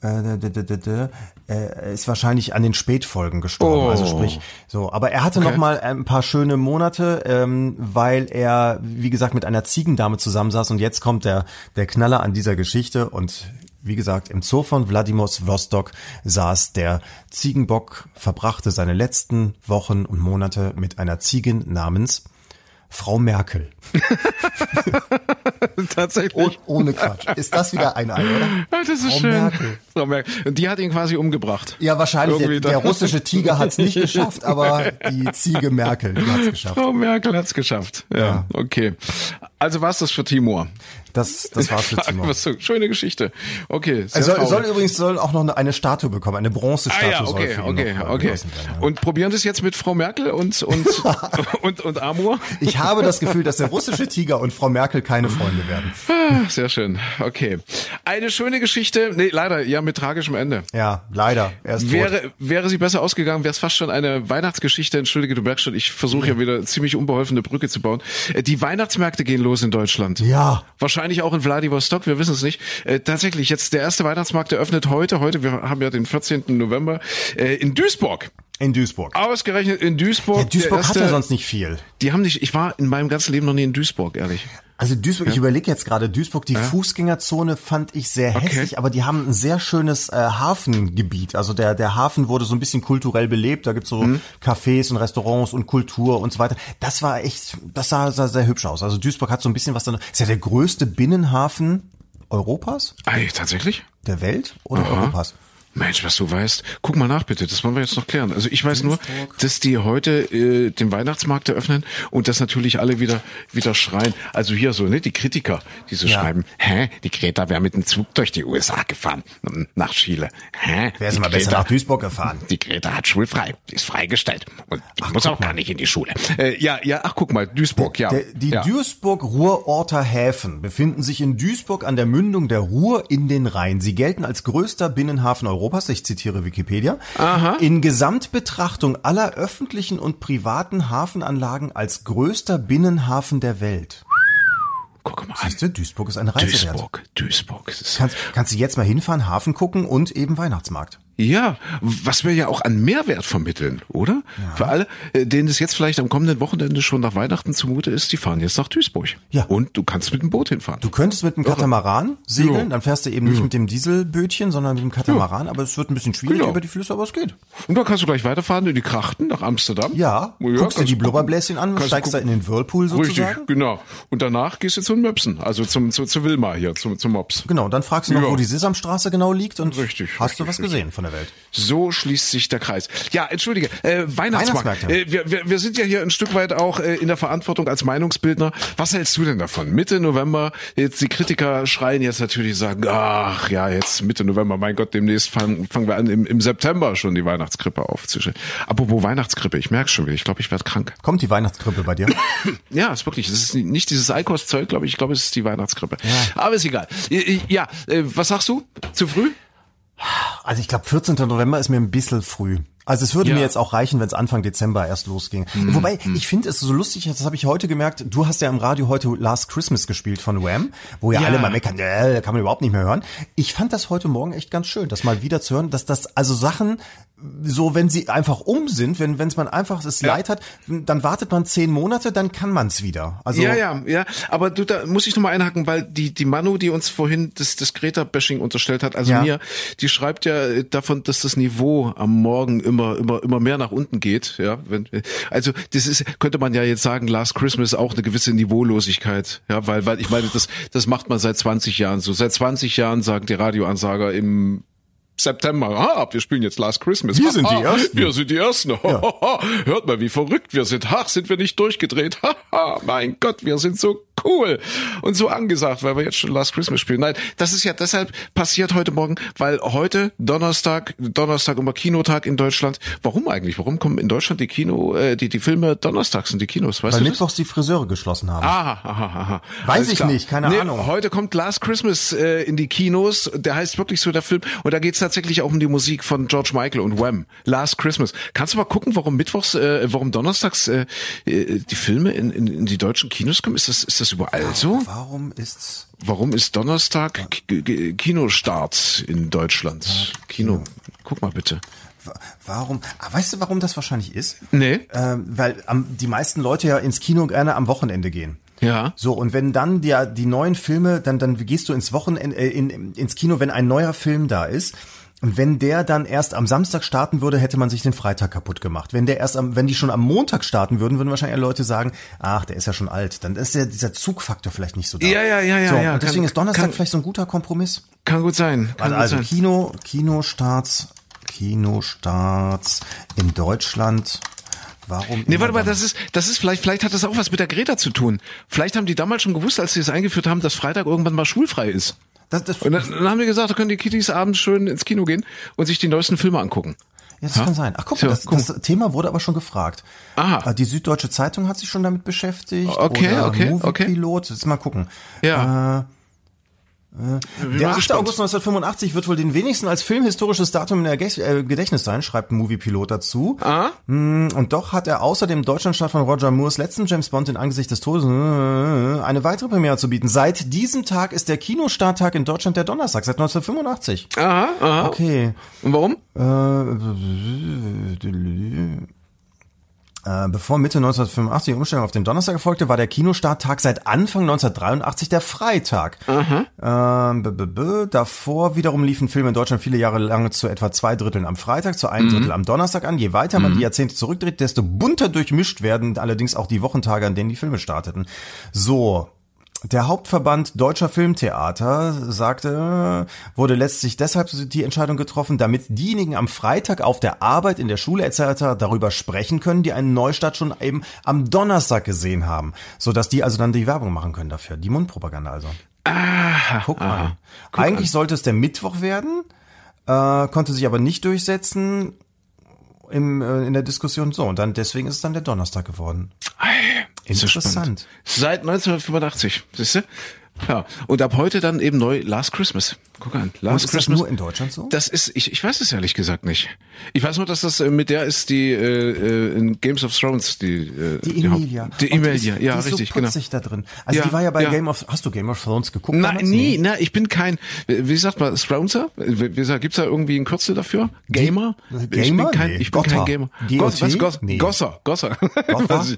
äh, er ist wahrscheinlich an den Spätfolgen gestorben, Oh. also sprich so. Aber er hatte noch mal ein paar schöne Monate, ähm, weil er, wie gesagt, mit einer Ziegendame zusammensaß. Und jetzt kommt der der Knaller an dieser Geschichte und wie gesagt, im Zoo von Wladimir-Vostok saß der Ziegenbock, verbrachte seine letzten Wochen und Monate mit einer Ziegin namens Frau Merkel. Tatsächlich. Oh, ohne Quatsch. Ist das wieder ein Ei, oder? Das ist Frau schön. Merkel. Frau Merkel. Und die hat ihn quasi umgebracht. Ja, wahrscheinlich. Der, der russische Tiger hat es nicht geschafft, aber die Ziege Merkel, hat es geschafft. Frau Merkel hat's geschafft. Ja, Ja. okay. Also war's das für Timur. Das, das war's für so, schöne Geschichte. Okay. Er soll, soll übrigens soll auch noch eine, eine Statue bekommen, eine Ah Bronzestatue ja, soll okay, ihn okay, okay. werden, ja. Und probieren das jetzt mit Frau Merkel und und und und Amor? Ich habe das Gefühl, dass der russische Tiger und Frau Merkel keine Freunde werden. Ah, Sehr schön. Okay. Eine schöne Geschichte. Nee, leider ja mit tragischem Ende. Ja, leider. Er ist tot. Wäre, wäre sie besser ausgegangen, wäre es fast schon eine Weihnachtsgeschichte. Entschuldige, du merkst schon, ich versuche ja wieder ziemlich unbeholfene Brücke zu bauen. Äh, Die Weihnachtsmärkte gehen los in Deutschland. Ja. Wahrscheinlich auch in Vladivostok, wir wissen es nicht. Äh, tatsächlich, jetzt der erste Weihnachtsmarkt eröffnet heute. Heute, wir haben ja den 14. November, äh, in Duisburg. In Duisburg. Ausgerechnet in Duisburg. Ja, Duisburg der hat erste, ja sonst nicht viel. Die haben nicht, ich war in meinem ganzen Leben noch nie in Duisburg, ehrlich. Also Duisburg, ich überlege jetzt gerade, Duisburg, die Fußgängerzone fand ich sehr Okay. hässlich, aber die haben ein sehr schönes äh, Hafengebiet. Also der, der Hafen wurde so ein bisschen kulturell belebt. Da gibt's so Mhm. Cafés und Restaurants und Kultur und so weiter. Das war echt, das sah, sah sehr hübsch aus. Also Duisburg hat so ein bisschen was dann. Ist ja der größte Binnenhafen Europas, Ey, tatsächlich? der Welt oder Europas? Mensch, was du weißt. Guck mal nach bitte, das wollen wir jetzt noch klären. Also ich weiß nur, dass die heute äh, den Weihnachtsmarkt eröffnen und dass natürlich alle wieder wieder schreien. Also hier so, ne, die Kritiker, die so Ja. schreiben, hä, die Greta wäre mit dem Zug durch die USA gefahren, hm, nach Chile. Hä? Wäre sie mal besser Greta- nach Duisburg gefahren. Die Greta hat schulfrei, die ist freigestellt und die muss guck auch gar nicht in die Schule. Äh, ja, ja, ach guck mal, Duisburg, ja. Der, die ja. Duisburg-Ruhrorter Häfen befinden sich in Duisburg an der Mündung der Ruhr in den Rhein. Sie gelten als größter Binnenhafen Europas, ich zitiere Wikipedia. In Gesamtbetrachtung aller öffentlichen und privaten Hafenanlagen als größter Binnenhafen der Welt. Guck mal. Siehst du, Duisburg ist eine Reise wert. Duisburg, Duisburg. Kannst, kannst du jetzt mal hinfahren, Hafen gucken und eben Weihnachtsmarkt. Ja, was wir ja auch an Mehrwert vermitteln, oder? Für alle, äh, denen es jetzt vielleicht am kommenden Wochenende schon nach Weihnachten zumute ist, die fahren jetzt nach Duisburg. Ja. Und du kannst mit dem Boot hinfahren. Du könntest mit dem Katamaran segeln, Ja. dann fährst du eben nicht mit dem Dieselbötchen, sondern mit dem Katamaran, aber es wird ein bisschen schwierig Genau. über die Flüsse, aber es geht. Und dann kannst du gleich weiterfahren in die Krachten nach Amsterdam. Ja, guckst dir die du. Blubberbläschen an, du steigst da in den Whirlpool sozusagen. Richtig, genau. Und danach gehst du zum Möpsen, also zum, zu, zu Wilma hier, zum, zum Mops. Genau, dann fragst du noch, Ja. wo die Sesamstraße genau liegt und Richtig, hast du richtig, was gesehen von der Welt. So schließt sich der Kreis. Ja, entschuldige, äh, Weihnachtsmarkt. Äh, wir, wir, wir sind ja hier ein Stück weit auch äh, in der Verantwortung als Meinungsbildner. Was hältst du denn davon? Mitte November, jetzt die Kritiker schreien jetzt natürlich sagen, ach ja, jetzt Mitte November, mein Gott, demnächst fangen, fangen wir an, im, im September schon die Weihnachtskrippe aufzustellen. Apropos Weihnachtskrippe, ich merke schon wieder, ich glaube, ich werde krank. Kommt die Weihnachtskrippe bei dir? Ja, ist wirklich. Es ist nicht dieses Eikos-Zeug, glaube ich. Ich glaube, es ist die Weihnachtskrippe. Aber ist egal. Ja, äh, was sagst du? Zu früh? Also ich glaube, 14. November ist mir ein bisschen früh. Also es würde Ja. Mhm. mir jetzt auch reichen, wenn es Anfang Dezember erst losging. Wobei, ich finde es so lustig, das habe ich heute gemerkt, du hast ja im Radio heute Last Christmas gespielt von Wham, wo ja, Ja. alle mal meckern, äh, kann man überhaupt nicht mehr hören. Ich fand das heute Morgen echt ganz schön, das mal wieder zu hören, dass das, also Sachen, so wenn sie einfach um sind, wenn wenn es man einfach das Ja. Leid hat, dann wartet man zehn Monate, dann kann man es wieder. Also ja, ja, ja. Aber du, da muss ich nochmal einhaken, weil die, die Manu, die uns vorhin das, das Greta-Bashing unterstellt hat, also Ja. mir, die schreibt ja davon, dass das Niveau am Morgen immer, immer, immer mehr nach unten geht, ja. Wenn, also, das ist, könnte man ja jetzt sagen, Last Christmas auch eine gewisse Niveaulosigkeit, ja, weil, weil ich meine, das, das macht man seit 20 Jahren so. Seit 20 Jahren sagen die Radioansager im September, ah, wir spielen jetzt Last Christmas. Wir sind die Ersten. Wir sind die Ersten. Hört mal, wie verrückt wir sind. Ach, sind wir nicht durchgedreht. Mein Gott, wir sind so cool und so angesagt, weil wir jetzt schon Last Christmas spielen. Nein, das ist ja deshalb passiert heute Morgen, weil heute Donnerstag, Donnerstag immer Kinotag in Deutschland. Warum eigentlich? Warum kommen in Deutschland die Kino, äh, die die Filme donnerstags in die Kinos? Weißt weil du mittwochs die Friseure geschlossen haben. Aha, aha, aha. Weiß Alles ich klar. nicht, keine Ahnung. Heute kommt Last Christmas äh, in die Kinos. Der heißt wirklich so der Film. Und da geht's tatsächlich auch um die Musik von George Michael und Wham. Last Christmas. Kannst du mal gucken, warum mittwochs, äh, warum donnerstags äh, äh, die Filme in, in, in die deutschen Kinos kommen? Ist das, ist das überall so? Warum ist's Warum ist Donnerstag Kinostart in Deutschland? Kino. Guck mal bitte. Wa- Warum? Ah, weißt du, warum das wahrscheinlich ist? Nee. Ähm, weil am, die meisten Leute ja ins Kino gerne am Wochenende gehen. Ja. So, und wenn dann die, die neuen Filme, dann, dann gehst du ins Wochenende, äh, in, ins Kino, wenn ein neuer Film da ist. Und wenn der dann erst am Samstag starten würde, hätte man sich den Freitag kaputt gemacht. Wenn der erst am, wenn die schon am Montag starten würden, würden wahrscheinlich Leute sagen, ach, der ist ja schon alt. Dann ist ja dieser Zugfaktor vielleicht nicht so da. Ja, ja, ja, ja, So, ja. und deswegen Kann- ist Donnerstag kann- vielleicht so ein guter Kompromiss. Kann gut sein. Kann Also, gut also sein. Kino, Kinostarts, Kinostarts in Deutschland. Warum? Nee, warte mal, das ist, das ist vielleicht, vielleicht hat das auch was mit der Greta zu tun. Vielleicht haben die damals schon gewusst, als sie es eingeführt haben, dass Freitag irgendwann mal schulfrei ist. das, das, Und dann, dann haben die gesagt, da können die Kiddies abends schön ins Kino gehen und sich die neuesten Filme angucken. Ja, das kann sein. Ach, guck mal, das, guck das Thema wurde aber schon gefragt. Aha. Äh, Die Süddeutsche Zeitung hat sich schon damit beschäftigt. Okay, oder okay, Movie okay. Pilot. Jetzt mal gucken. Ja. Äh, der mal 8. gespannt. August 1985 wird wohl den wenigsten als filmhistorisches Datum in der Ge äh, Gedächtnis sein, schreibt ein Movie Pilot dazu. Ah? Mm, Und doch hat er außer dem Deutschlandstart von Roger Moores letzten James Bond in Angesicht des Todes äh, eine weitere Premiere zu bieten. Seit diesem Tag ist der Kinostarttag in Deutschland der Donnerstag, seit 1985. Aha, aha. Okay. Und warum? Äh, bevor Mitte 1985 die Umstellung auf den Donnerstag erfolgte, war der Kinostarttag seit Anfang 1983 der Freitag. Ähm, b -b -b Davor wiederum liefen Filme in Deutschland viele Jahre lang zu etwa zwei Dritteln am Freitag, zu einem Drittel am Donnerstag an. Je weiter man die Jahrzehnte zurückdreht, desto bunter durchmischt werden allerdings auch die Wochentage, an denen die Filme starteten. So. Der Hauptverband Deutscher Filmtheater sagte, wurde letztlich deshalb die Entscheidung getroffen, damit diejenigen am Freitag auf der Arbeit, in der Schule etc. darüber sprechen können, die einen Neustart schon eben am Donnerstag gesehen haben, so dass die also dann die Werbung machen können dafür, die Mundpropaganda also. Ah, Guck mal. aha. Guck Eigentlich an. sollte es der Mittwoch werden, äh, konnte sich aber nicht durchsetzen im, äh, in der Diskussion. So, und dann deswegen ist es dann der Donnerstag geworden. So Interessant. Seit 1985, siehst du? Ja, und ab heute dann eben neu Last Christmas. Guck an, Last ist das Christmas. nur in Deutschland so? Das ist, ich, ich weiß es ehrlich gesagt nicht. Ich weiß nur, dass das äh, mit der ist, die äh, äh, in Games of Thrones, die äh, Die Emilia. Die Emilia, ist, ja, die ist richtig, so genau. putzig da drin. Also Ja, die war ja bei ja. Game of, hast du Game of Thrones geguckt? Damals? nie, na, ich bin kein, wie sagt man, Throneser? Wie sagt, gibt's da irgendwie ein Kürzel dafür? Gamer? Ich Gamer? bin kein, Nee. ich bin Gotter. kein Gamer. Goss, was, Goss, Nee. Gosser, Gosser.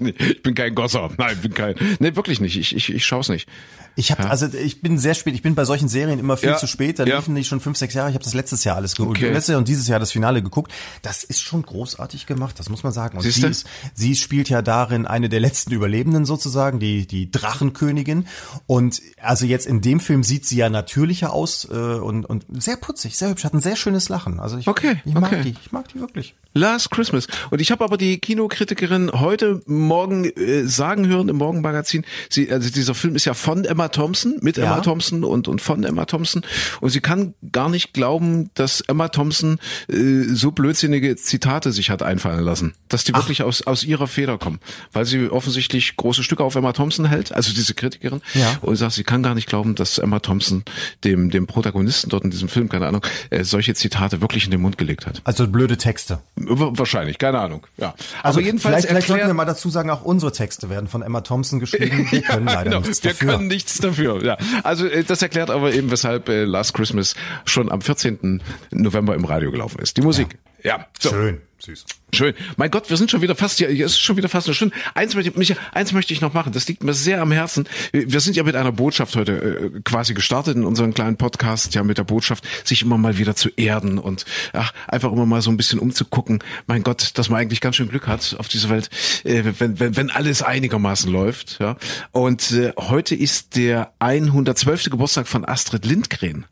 Ich. Ich bin kein Gosser. Nein, bin kein, nee, wirklich nicht. Ich, ich, ich schau's nicht. Ich habe also ich bin sehr spät, ich bin bei solchen Serien immer viel Ja, zu spät, da ja. liefen die schon fünf, sechs Jahre, ich habe das letztes Jahr alles geguckt, Okay. letztes Jahr und dieses Jahr das Finale geguckt. Das ist schon großartig gemacht, das muss man sagen. Und sie ist, sie spielt ja darin eine der letzten Überlebenden sozusagen, die die Drachenkönigin und also jetzt in dem Film sieht sie ja natürlicher aus äh, und und sehr putzig, sehr hübsch, hat ein sehr schönes Lachen. Also ich Okay, ich mag okay. die, ich mag die wirklich. Last Christmas. Und ich habe aber die Kinokritikerin heute Morgen äh, sagen hören im Morgenmagazin, sie, also dieser Film ist ja von Emma Thompson, mit Ja. Emma Thompson und, und von Emma Thompson. Und sie kann gar nicht glauben, dass Emma Thompson äh, so blödsinnige Zitate sich hat einfallen lassen. Dass die wirklich aus, aus ihrer Feder kommen. Weil sie offensichtlich große Stücke auf Emma Thompson hält, also diese Kritikerin. Ja. Und sagt, sie kann gar nicht glauben, dass Emma Thompson dem, dem Protagonisten dort in diesem Film, keine Ahnung, äh, solche Zitate wirklich in den Mund gelegt hat. Also blöde Texte. Wahrscheinlich, keine Ahnung. Ja. Also Aber jedenfalls vielleicht, vielleicht sollten wir mal dazu sagen, auch unsere Texte werden von Emma Thompson geschrieben. Wir können leider genau, nichts wir dafür. können nichts dafür. Ja. Also äh, das erklärt aber eben, weshalb äh, Last Christmas schon am 14. November im Radio gelaufen ist. Die Musik. Ja. So. Schön, süß. Schön. Mein Gott, wir sind schon wieder fast hier. Es ist schon wieder fast eine Stunde. Eins möchte, Micha, eins möchte ich noch machen. Das liegt mir sehr am Herzen. Wir sind ja mit einer Botschaft heute äh, quasi gestartet in unserem kleinen Podcast. Ja, mit der Botschaft, sich immer mal wieder zu erden und ach, einfach immer mal so ein bisschen umzugucken. Mein Gott, dass man eigentlich ganz schön Glück hat auf dieser Welt, äh, wenn, wenn, wenn alles einigermaßen läuft. Ja. Und äh, heute ist der 112. Geburtstag von Astrid Lindgren.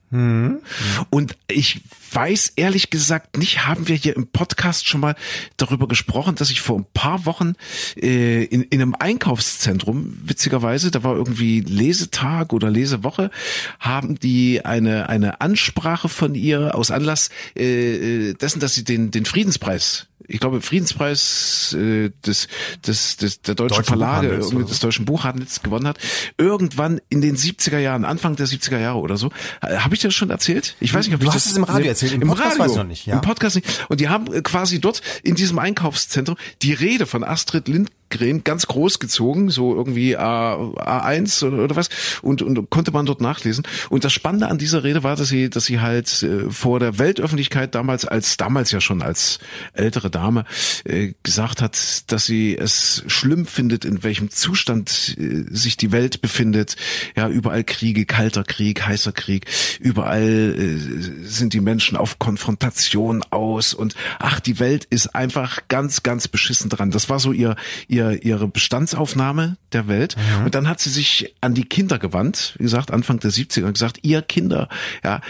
Und ich weiß ehrlich gesagt nicht, haben wir hier im Podcast schon mal darüber gesprochen, dass ich vor ein paar Wochen äh, in, in einem Einkaufszentrum, witzigerweise, da war irgendwie Lesetag oder Lesewoche, haben die eine, eine Ansprache von ihr aus Anlass äh, dessen, dass sie den, den Friedenspreis ich glaube, Friedenspreis äh, des, des, des der deutschen Deutschen Verlage, des deutschen Buchhandels gewonnen hat. Irgendwann in den 70er Jahren, Anfang der 70er Jahre oder so. Äh, Habe ich das schon erzählt? Ich weiß nicht, ob Du ich hast das es im Radio erzählt, im Podcast weiß ich noch nicht, ja. Im Podcast nicht. Und die haben äh, quasi dort in diesem Einkaufszentrum die Rede von Astrid Lindgren ganz groß gezogen, so irgendwie A, A1 oder, oder was, und, und konnte man dort nachlesen. Und das Spannende an dieser Rede war, dass sie, dass sie halt äh, vor der Weltöffentlichkeit damals als damals ja schon als ältere Dame äh, gesagt hat, dass sie es schlimm findet, in welchem Zustand äh, sich die Welt befindet. Ja, überall Kriege, kalter Krieg, heißer Krieg, überall äh, sind die Menschen auf Konfrontation aus und ach, die Welt ist einfach ganz, ganz beschissen dran. Das war so ihr, ihr, ihre Bestandsaufnahme der Welt. Und dann hat sie sich an die Kinder gewandt, wie gesagt, Anfang der 70er und gesagt, ihr Kinder, ja,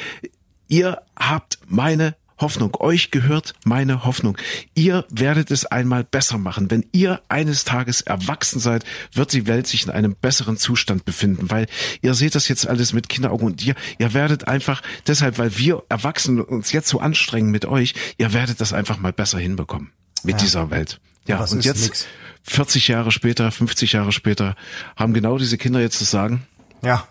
ihr habt meine Hoffnung. Euch gehört meine Hoffnung. Ihr werdet es einmal besser machen. Wenn ihr eines Tages erwachsen seid, wird die Welt sich in einem besseren Zustand befinden, weil ihr seht das jetzt alles mit Kinderaugen und ihr, ihr werdet einfach deshalb, weil wir Erwachsenen uns jetzt so anstrengen mit euch, ihr werdet das einfach mal besser hinbekommen mit Ja. dieser Welt. Ja, Was und jetzt nix? 40 Jahre später, 50 Jahre später haben genau diese Kinder jetzt das Sagen. Ja.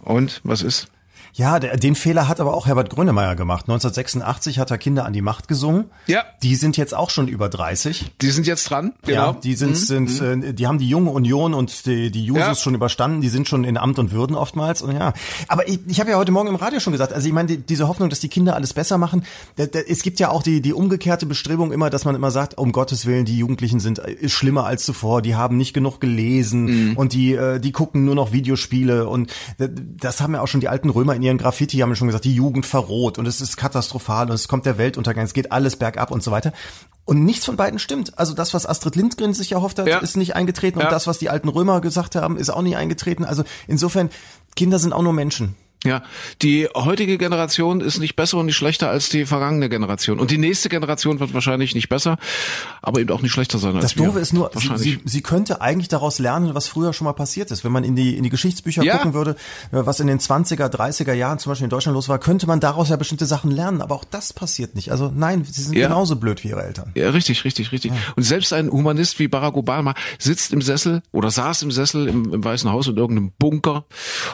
Und was ist? Ja, der, den Fehler hat aber auch Herbert Grönemeyer gemacht. 1986 hat er Kinder an die Macht gesungen. Ja. Die sind jetzt auch schon über 30. Die sind jetzt dran. Ja, Genau. die sind, sind äh, die haben die junge Union und die, die Jusos Ja. schon überstanden, die sind schon in Amt und Würden oftmals und ja. Aber ich, ich habe ja heute Morgen im Radio schon gesagt, also ich meine, die, diese Hoffnung, dass die Kinder alles besser machen, da, da, es gibt ja auch die, die umgekehrte Bestrebung immer, dass man immer sagt, um Gottes Willen, die Jugendlichen sind äh, schlimmer als zuvor, die haben nicht genug gelesen Mhm. und die, äh, die gucken nur noch Videospiele und äh, das haben ja auch schon die alten Römer in ihren Graffiti haben wir schon gesagt, die Jugend verroht und es ist katastrophal und es kommt der Weltuntergang, es geht alles bergab und so weiter. Und nichts von beiden stimmt. Also das, was Astrid Lindgren sich erhofft hat, Ja. ist nicht eingetreten Ja. und das, was die alten Römer gesagt haben, ist auch nicht eingetreten. Also insofern, Kinder sind auch nur Menschen. Ja, die heutige Generation ist nicht besser und nicht schlechter als die vergangene Generation. Und die nächste Generation wird wahrscheinlich nicht besser, aber eben auch nicht schlechter sein als Das wir. Doofe ist nur, sie, sie, sie könnte eigentlich daraus lernen, was früher schon mal passiert ist. Wenn man in die, in die Geschichtsbücher Ja. gucken würde, äh, was in den 20er, 30er Jahren zum Beispiel in Deutschland los war, könnte man daraus ja bestimmte Sachen lernen. Aber auch das passiert nicht. Also nein, sie sind Ja. genauso blöd wie ihre Eltern. Ja, richtig, richtig, richtig. Und selbst ein Humanist wie Barack Obama sitzt im Sessel oder saß im Sessel im, im Weißen Haus in irgendeinem Bunker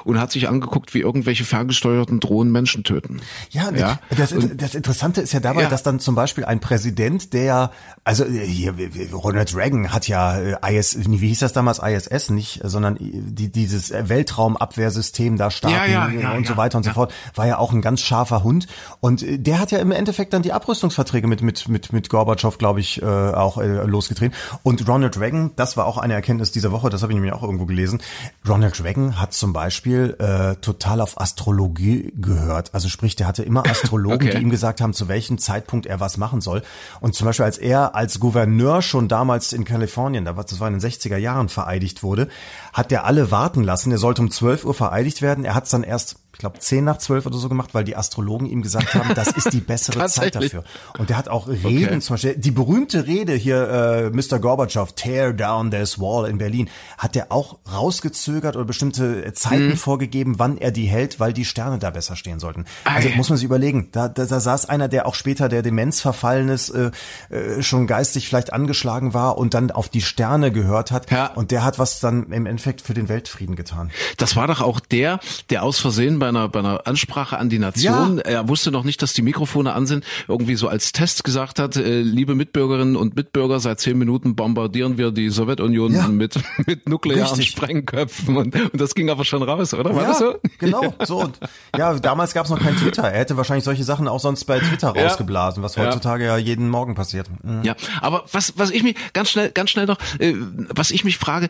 und hat sich angeguckt, wie irgendwelche ferngesteuerten Drohnen Menschen töten. Ja, Ja. Das, das Interessante ist ja dabei, Ja. dass dann zum Beispiel ein Präsident, der, also äh, hier, Ronald Reagan hat ja äh, IS, wie hieß das damals, ISS nicht, sondern die, dieses Weltraumabwehrsystem da starten Ja, ja, und so weiter und so fort, war ja auch ein ganz scharfer Hund. Und äh, der hat ja im Endeffekt dann die Abrüstungsverträge mit, mit, mit, mit Gorbatschow, glaube ich, äh, auch äh, losgetreten. Und Ronald Reagan, das war auch eine Erkenntnis dieser Woche, das habe ich nämlich auch irgendwo gelesen. Ronald Reagan hat zum Beispiel äh, total auf Astrologie gehört. Also sprich, der hatte immer Astrologen, Okay. die ihm gesagt haben, zu welchem Zeitpunkt er was machen soll. Und zum Beispiel, als er als Gouverneur schon damals in Kalifornien, da war- das war in den 60er Jahren, vereidigt wurde, hat er alle warten lassen. Er sollte um 12 Uhr vereidigt werden. Er hat es dann erst, ich glaube, 10 nach 12 oder so gemacht, weil die Astrologen ihm gesagt haben, das ist die bessere Zeit dafür. Und der hat auch Reden, zum Beispiel, die berühmte Rede hier, äh, Mr. Gorbatschow, Tear down this wall in Berlin, hat er auch rausgezögert oder bestimmte Zeiten Mhm. vorgegeben, wann er die hält, weil die Sterne da besser stehen sollten. Also Ei. muss man sich überlegen, da, da, da saß einer, der auch später der Demenz verfallen ist, äh, äh, schon geistig vielleicht angeschlagen war und dann auf die Sterne gehört hat. Ja. Und der hat was dann im Endeffekt für den Weltfrieden getan. Das war doch auch der, der aus Versehen bei einer, bei einer Ansprache an die Nation, Ja. er wusste noch nicht, dass die Mikrofone an sind, irgendwie so als Test gesagt hat, äh, liebe Mitbürgerinnen und Mitbürger, seit zehn Minuten bombardieren wir die Sowjetunion Ja. mit, mit nuklearen Richtig. Sprengköpfen und, und das ging aber schon raus, oder? War das so? genau, so. Und ja, damals gab es noch kein Twitter. Er hätte wahrscheinlich solche Sachen auch sonst bei Twitter Ja. rausgeblasen, was Ja. heutzutage ja jeden Morgen passiert. Mhm. Ja, aber was, was ich mich ganz schnell, ganz schnell noch, äh, was ich mich frage,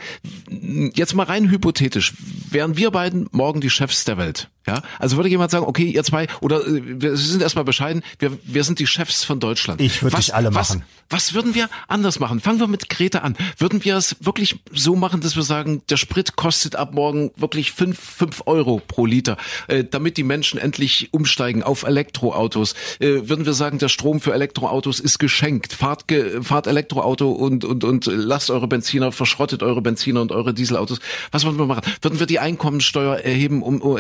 jetzt mal rein hypothetisch, wären wir beiden morgen die Chefs der Welt? Ja, also würde jemand sagen, okay, ihr zwei, oder äh, wir sind erstmal bescheiden, wir, wir sind die Chefs von Deutschland. Ich würd Was- dich alle was, machen. Was würden wir anders machen? Fangen wir mit Greta an. Würden wir es wirklich so machen, dass wir sagen, der Sprit kostet ab morgen wirklich fünf fünf Euro pro Liter, äh, damit die Menschen endlich umsteigen auf Elektroautos? Äh, würden wir sagen, der Strom für Elektroautos ist geschenkt? Fahrt, ge, fahrt Elektroauto und, und, und lasst eure Benziner, verschrottet eure Benziner und eure Dieselautos. Was würden wir machen? Würden wir die Einkommensteuer erheben, um, uh,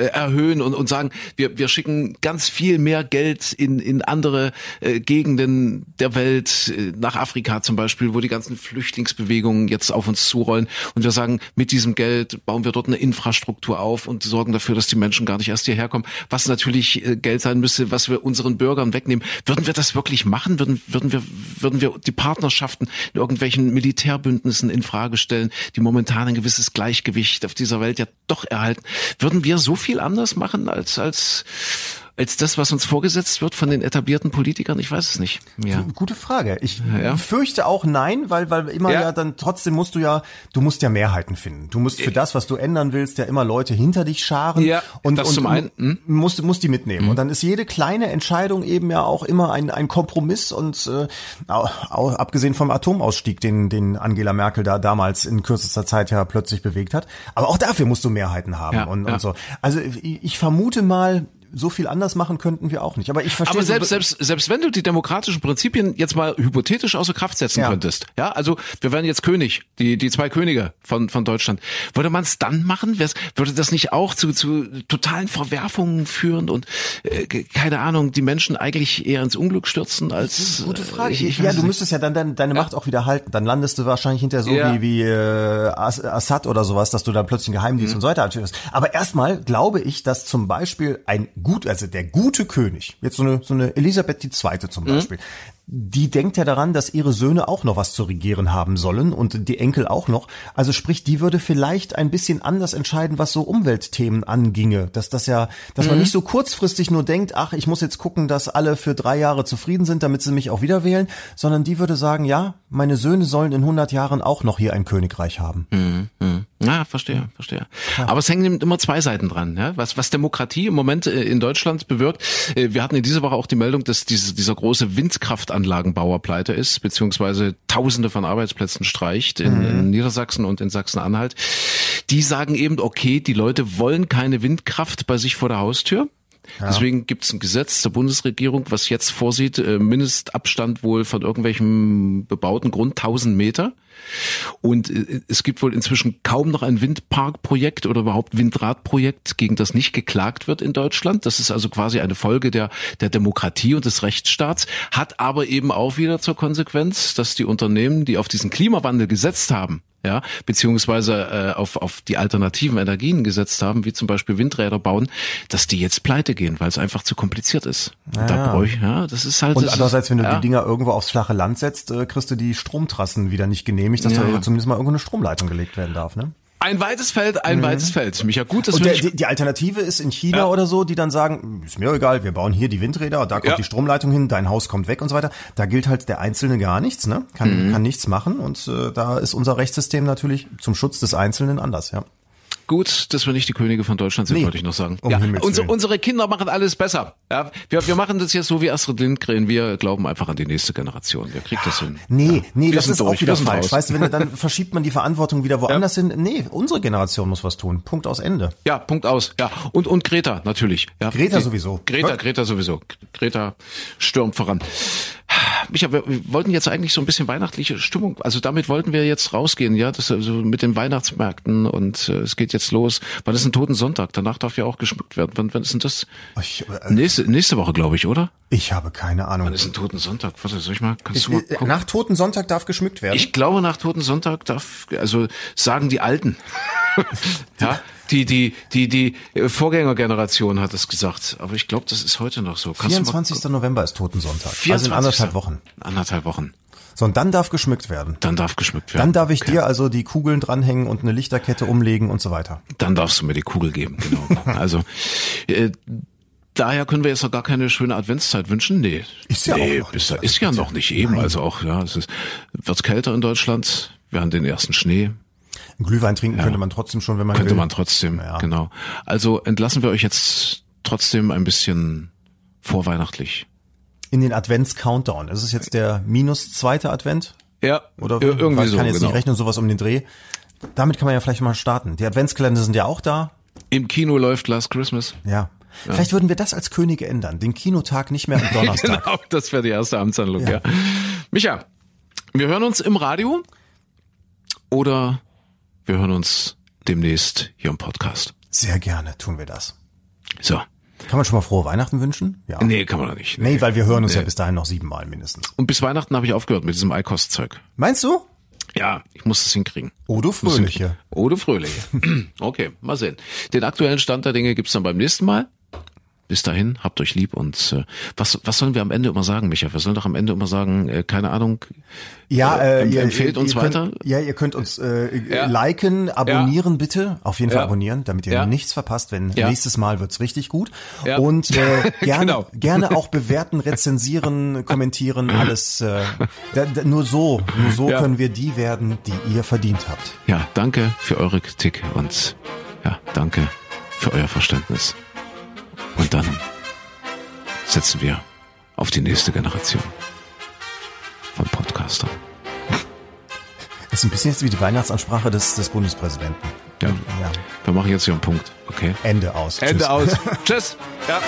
erhöhen und, und sagen, wir, wir schicken ganz viel mehr Geld in, in andere äh, Gegenden der Welt, äh, nach Afrika zum Beispiel, wo die ganzen Flüchtlingsbewegungen jetzt auf uns zurollen. Und wir sagen, mit diesem Geld bauen wir dort eine Infrastruktur auf und sorgen dafür, dass die Menschen gar nicht erst hierher kommen. Was natürlich äh, Geld sein müsste, was wir unseren Bürgern wegnehmen. Würden wir das wirklich machen? Würden, würden wir, würden wir die Partnerschaften in irgendwelchen Militärbündnissen in Frage stellen, die momentan ein gewisses Gleichgewicht auf dieser Welt ja doch erhalten? Würden wir so viel anders machen als, als, als das, was uns vorgesetzt wird von den etablierten Politikern? Ich weiß es nicht. Ja. Gute Frage. Ich Ja. fürchte auch nein, weil, weil immer ja. Ja. dann trotzdem musst du ja, du musst ja Mehrheiten finden. Du musst für das, was du ändern willst, ja immer Leute hinter dich scharen Ja, und, das und zum einen, hm? musst, musst die mitnehmen. Und dann ist jede kleine Entscheidung eben ja auch immer ein, ein Kompromiss und äh, au- au- abgesehen vom Atomausstieg, den, den Angela Merkel da damals in kürzester Zeit ja plötzlich bewegt hat. Aber auch dafür musst du Mehrheiten haben Ja, und, ja. und so. Also ich, ich vermute mal, so viel anders machen könnten wir auch nicht. Aber ich verstehe Aber so- selbst, selbst, selbst wenn du die demokratischen Prinzipien jetzt mal hypothetisch außer Kraft setzen Ja. könntest, ja, also wir wären jetzt König, die, die zwei Könige von, von Deutschland, würde man es dann machen? Wär's- Würde das nicht auch zu, zu totalen Verwerfungen führen und äh, keine Ahnung, die Menschen eigentlich eher ins Unglück stürzen als Gute Frage. äh, Ich, ich ja, du nicht. müsstest ja dann deine, deine Macht auch wieder halten. Dann landest du wahrscheinlich hinterher so Ja. wie, wie äh, As- Assad oder sowas, dass du dann plötzlich einen Geheimdienst Mhm. und so weiter anführst. Aber erstmal glaube ich, dass zum Beispiel ein gut, also der gute König, jetzt so eine, so eine Elisabeth II. Mhm. zum Beispiel, die denkt ja daran, dass ihre Söhne auch noch was zu regieren haben sollen und die Enkel auch noch. Also sprich, die würde vielleicht ein bisschen anders entscheiden, was so Umweltthemen anginge. Dass das ja, dass man nicht so kurzfristig nur denkt, ach, ich muss jetzt gucken, dass alle für drei Jahre zufrieden sind, damit sie mich auch wieder wählen, sondern die würde sagen, ja, meine Söhne sollen in 100 Jahren auch noch hier ein Königreich haben. Ja, verstehe, verstehe. Aber es hängen immer zwei Seiten dran. Ja? Was, was Demokratie im Moment äh, in Deutschland bewirkt. äh, Wir hatten in dieser Woche auch die Meldung, dass diese, dieser große Windkraftanlagenbauer pleite ist, beziehungsweise Tausende von Arbeitsplätzen streicht in, in Niedersachsen und in Sachsen-Anhalt. Die sagen eben, okay, die Leute wollen keine Windkraft bei sich vor der Haustür. Deswegen gibt es ein Gesetz der Bundesregierung, was jetzt vorsieht, äh, Mindestabstand wohl von irgendwelchem bebauten Grund 1000 Meter. Und äh, es gibt wohl inzwischen kaum noch ein Windparkprojekt oder überhaupt Windradprojekt, gegen das nicht geklagt wird in Deutschland. Das ist also quasi eine Folge der, der Demokratie und des Rechtsstaats, hat aber eben auch wieder zur Konsequenz, dass die Unternehmen, die auf diesen Klimawandel gesetzt haben, ja, beziehungsweise äh, auf, auf die alternativen Energien gesetzt haben, wie zum Beispiel Windräder bauen, dass die jetzt pleite gehen, weil es einfach zu kompliziert ist. Und da brauche ich, ja, das ist halt. Und andererseits, wenn du ja. die Dinger irgendwo aufs flache Land setzt, äh, kriegst du die Stromtrassen wieder nicht genehmigt, dass Ja, da ja. zumindest mal irgendwo eine Stromleitung gelegt werden darf, ne? Ein weites Feld, ein weites Feld. Micha, gut, dass Und der, die, die Alternative ist in China Ja. oder so, die dann sagen, ist mir egal, wir bauen hier die Windräder, da kommt Ja. die Stromleitung hin, dein Haus kommt weg und so weiter. Da gilt halt der Einzelne gar nichts, ne? Kann, Mhm. kann nichts machen und äh, da ist unser Rechtssystem natürlich zum Schutz des Einzelnen anders, ja. Gut, dass wir nicht die Könige von Deutschland sind, Nee, wollte ich noch sagen. um ja, Himmels unsere, Kinder machen alles besser. Ja, wir, wir machen das jetzt so wie Astrid Lindgren. Wir glauben einfach an die nächste Generation. Wir kriegen das hin. Nee, nee, Wir das ist durch, auch wieder falsch. raus. Weißt du, wenn dann verschiebt man die Verantwortung wieder woanders hin. Nee, unsere Generation muss was tun. Punkt aus Ende. Ja, Punkt aus. Ja, und und Greta natürlich. Ja, Greta sowieso. Greta. Greta sowieso. Greta stürmt voran. Micha, wir, wir wollten jetzt eigentlich so ein bisschen weihnachtliche Stimmung. Also damit wollten wir jetzt rausgehen, ja, das also mit den Weihnachtsmärkten und äh, es geht jetzt los. Wann ist ein Toten Sonntag? Danach darf ja auch geschmückt werden. Wann, wann ist denn das? Ich, äh, Nächste, nächste Woche, glaube ich, oder? Ich habe keine Ahnung. Wann ist ein Toten Sonntag? Warte, soll ich mal? Kannst du mal Äh, gucken? Nach Toten Sonntag darf geschmückt werden. Ich glaube, nach Toten Sonntag darf, also sagen die Alten. ja, die, die, die, die äh, Vorgängergeneration hat es gesagt. Aber ich glaube, das ist heute noch so. Kannst du 24. November ist Totensonntag. 24. Also in anderthalb Wochen. Anderthalb Wochen. So, und dann darf geschmückt werden. Dann darf geschmückt werden. Dann darf ich Okay. dir also die Kugeln dranhängen und eine Lichterkette umlegen und so weiter. Dann darfst du mir die Kugel geben, genau. also, äh, daher können wir jetzt noch gar keine schöne Adventszeit wünschen. Nee. Ist ja nee, auch noch ist ja noch nicht eben. Nein. Also auch, ja, es ist, wird kälter in Deutschland. Wir haben den ersten Schnee. Glühwein trinken könnte man trotzdem schon, wenn man Könnte will. man trotzdem, Ja. genau. Also entlassen wir euch jetzt trotzdem ein bisschen vorweihnachtlich. In den Advents-Countdown. Es ist jetzt der minus zweite Advent. Ja, Oder ir- irgendwie weil ich so, kann jetzt genau. nicht rechnen, sowas um den Dreh. Damit kann man ja vielleicht mal starten. Die Adventskalender sind ja auch da. Im Kino läuft Last Christmas. Ja. Vielleicht würden wir das als Könige ändern. Den Kinotag nicht mehr am Donnerstag. Genau, das wäre die erste Amtshandlung, ja. Ja. Micha, wir hören uns im Radio oder wir hören uns demnächst hier im Podcast. Sehr gerne tun wir das. So. Kann man schon mal frohe Weihnachten wünschen? Ja. Nee, kann man doch nicht. Nee, weil wir hören uns Nee. ja bis dahin noch siebenmal mindestens. Und bis Weihnachten habe ich aufgehört mit diesem Eikost-Zeug. Meinst du? Ja, ich muss das hinkriegen. Muss Fröhliche. Du Fröhliche. Okay, mal sehen. Den aktuellen Stand der Dinge gibt's dann beim nächsten Mal. Bis dahin, habt euch lieb und äh, was, was sollen wir am Ende immer sagen, Micha? Wir sollen doch am Ende immer sagen, äh, keine Ahnung. Ja, Äh, äh, ihr, empfehlt ihr, uns ihr könnt, weiter. Ja, ihr könnt uns äh, Ja. liken, abonnieren bitte. Auf jeden Fall Ja. abonnieren, damit ihr Ja. nichts verpasst, wenn Ja. nächstes Mal wird's richtig gut. Ja. Und äh, gerne, Genau. gerne auch bewerten, rezensieren, kommentieren, alles. Äh, da, da, nur so, nur so Ja. können wir die werden, die ihr verdient habt. Ja, danke für eure Kritik und ja, danke für euer Verständnis. Und dann setzen wir auf die nächste Generation von Podcastern. Das ist ein bisschen jetzt wie die Weihnachtsansprache des, des Bundespräsidenten. Ja. ja. Wir machen jetzt hier einen Punkt, okay? Ende aus. Ende Tschüss. aus. Tschüss. Ja.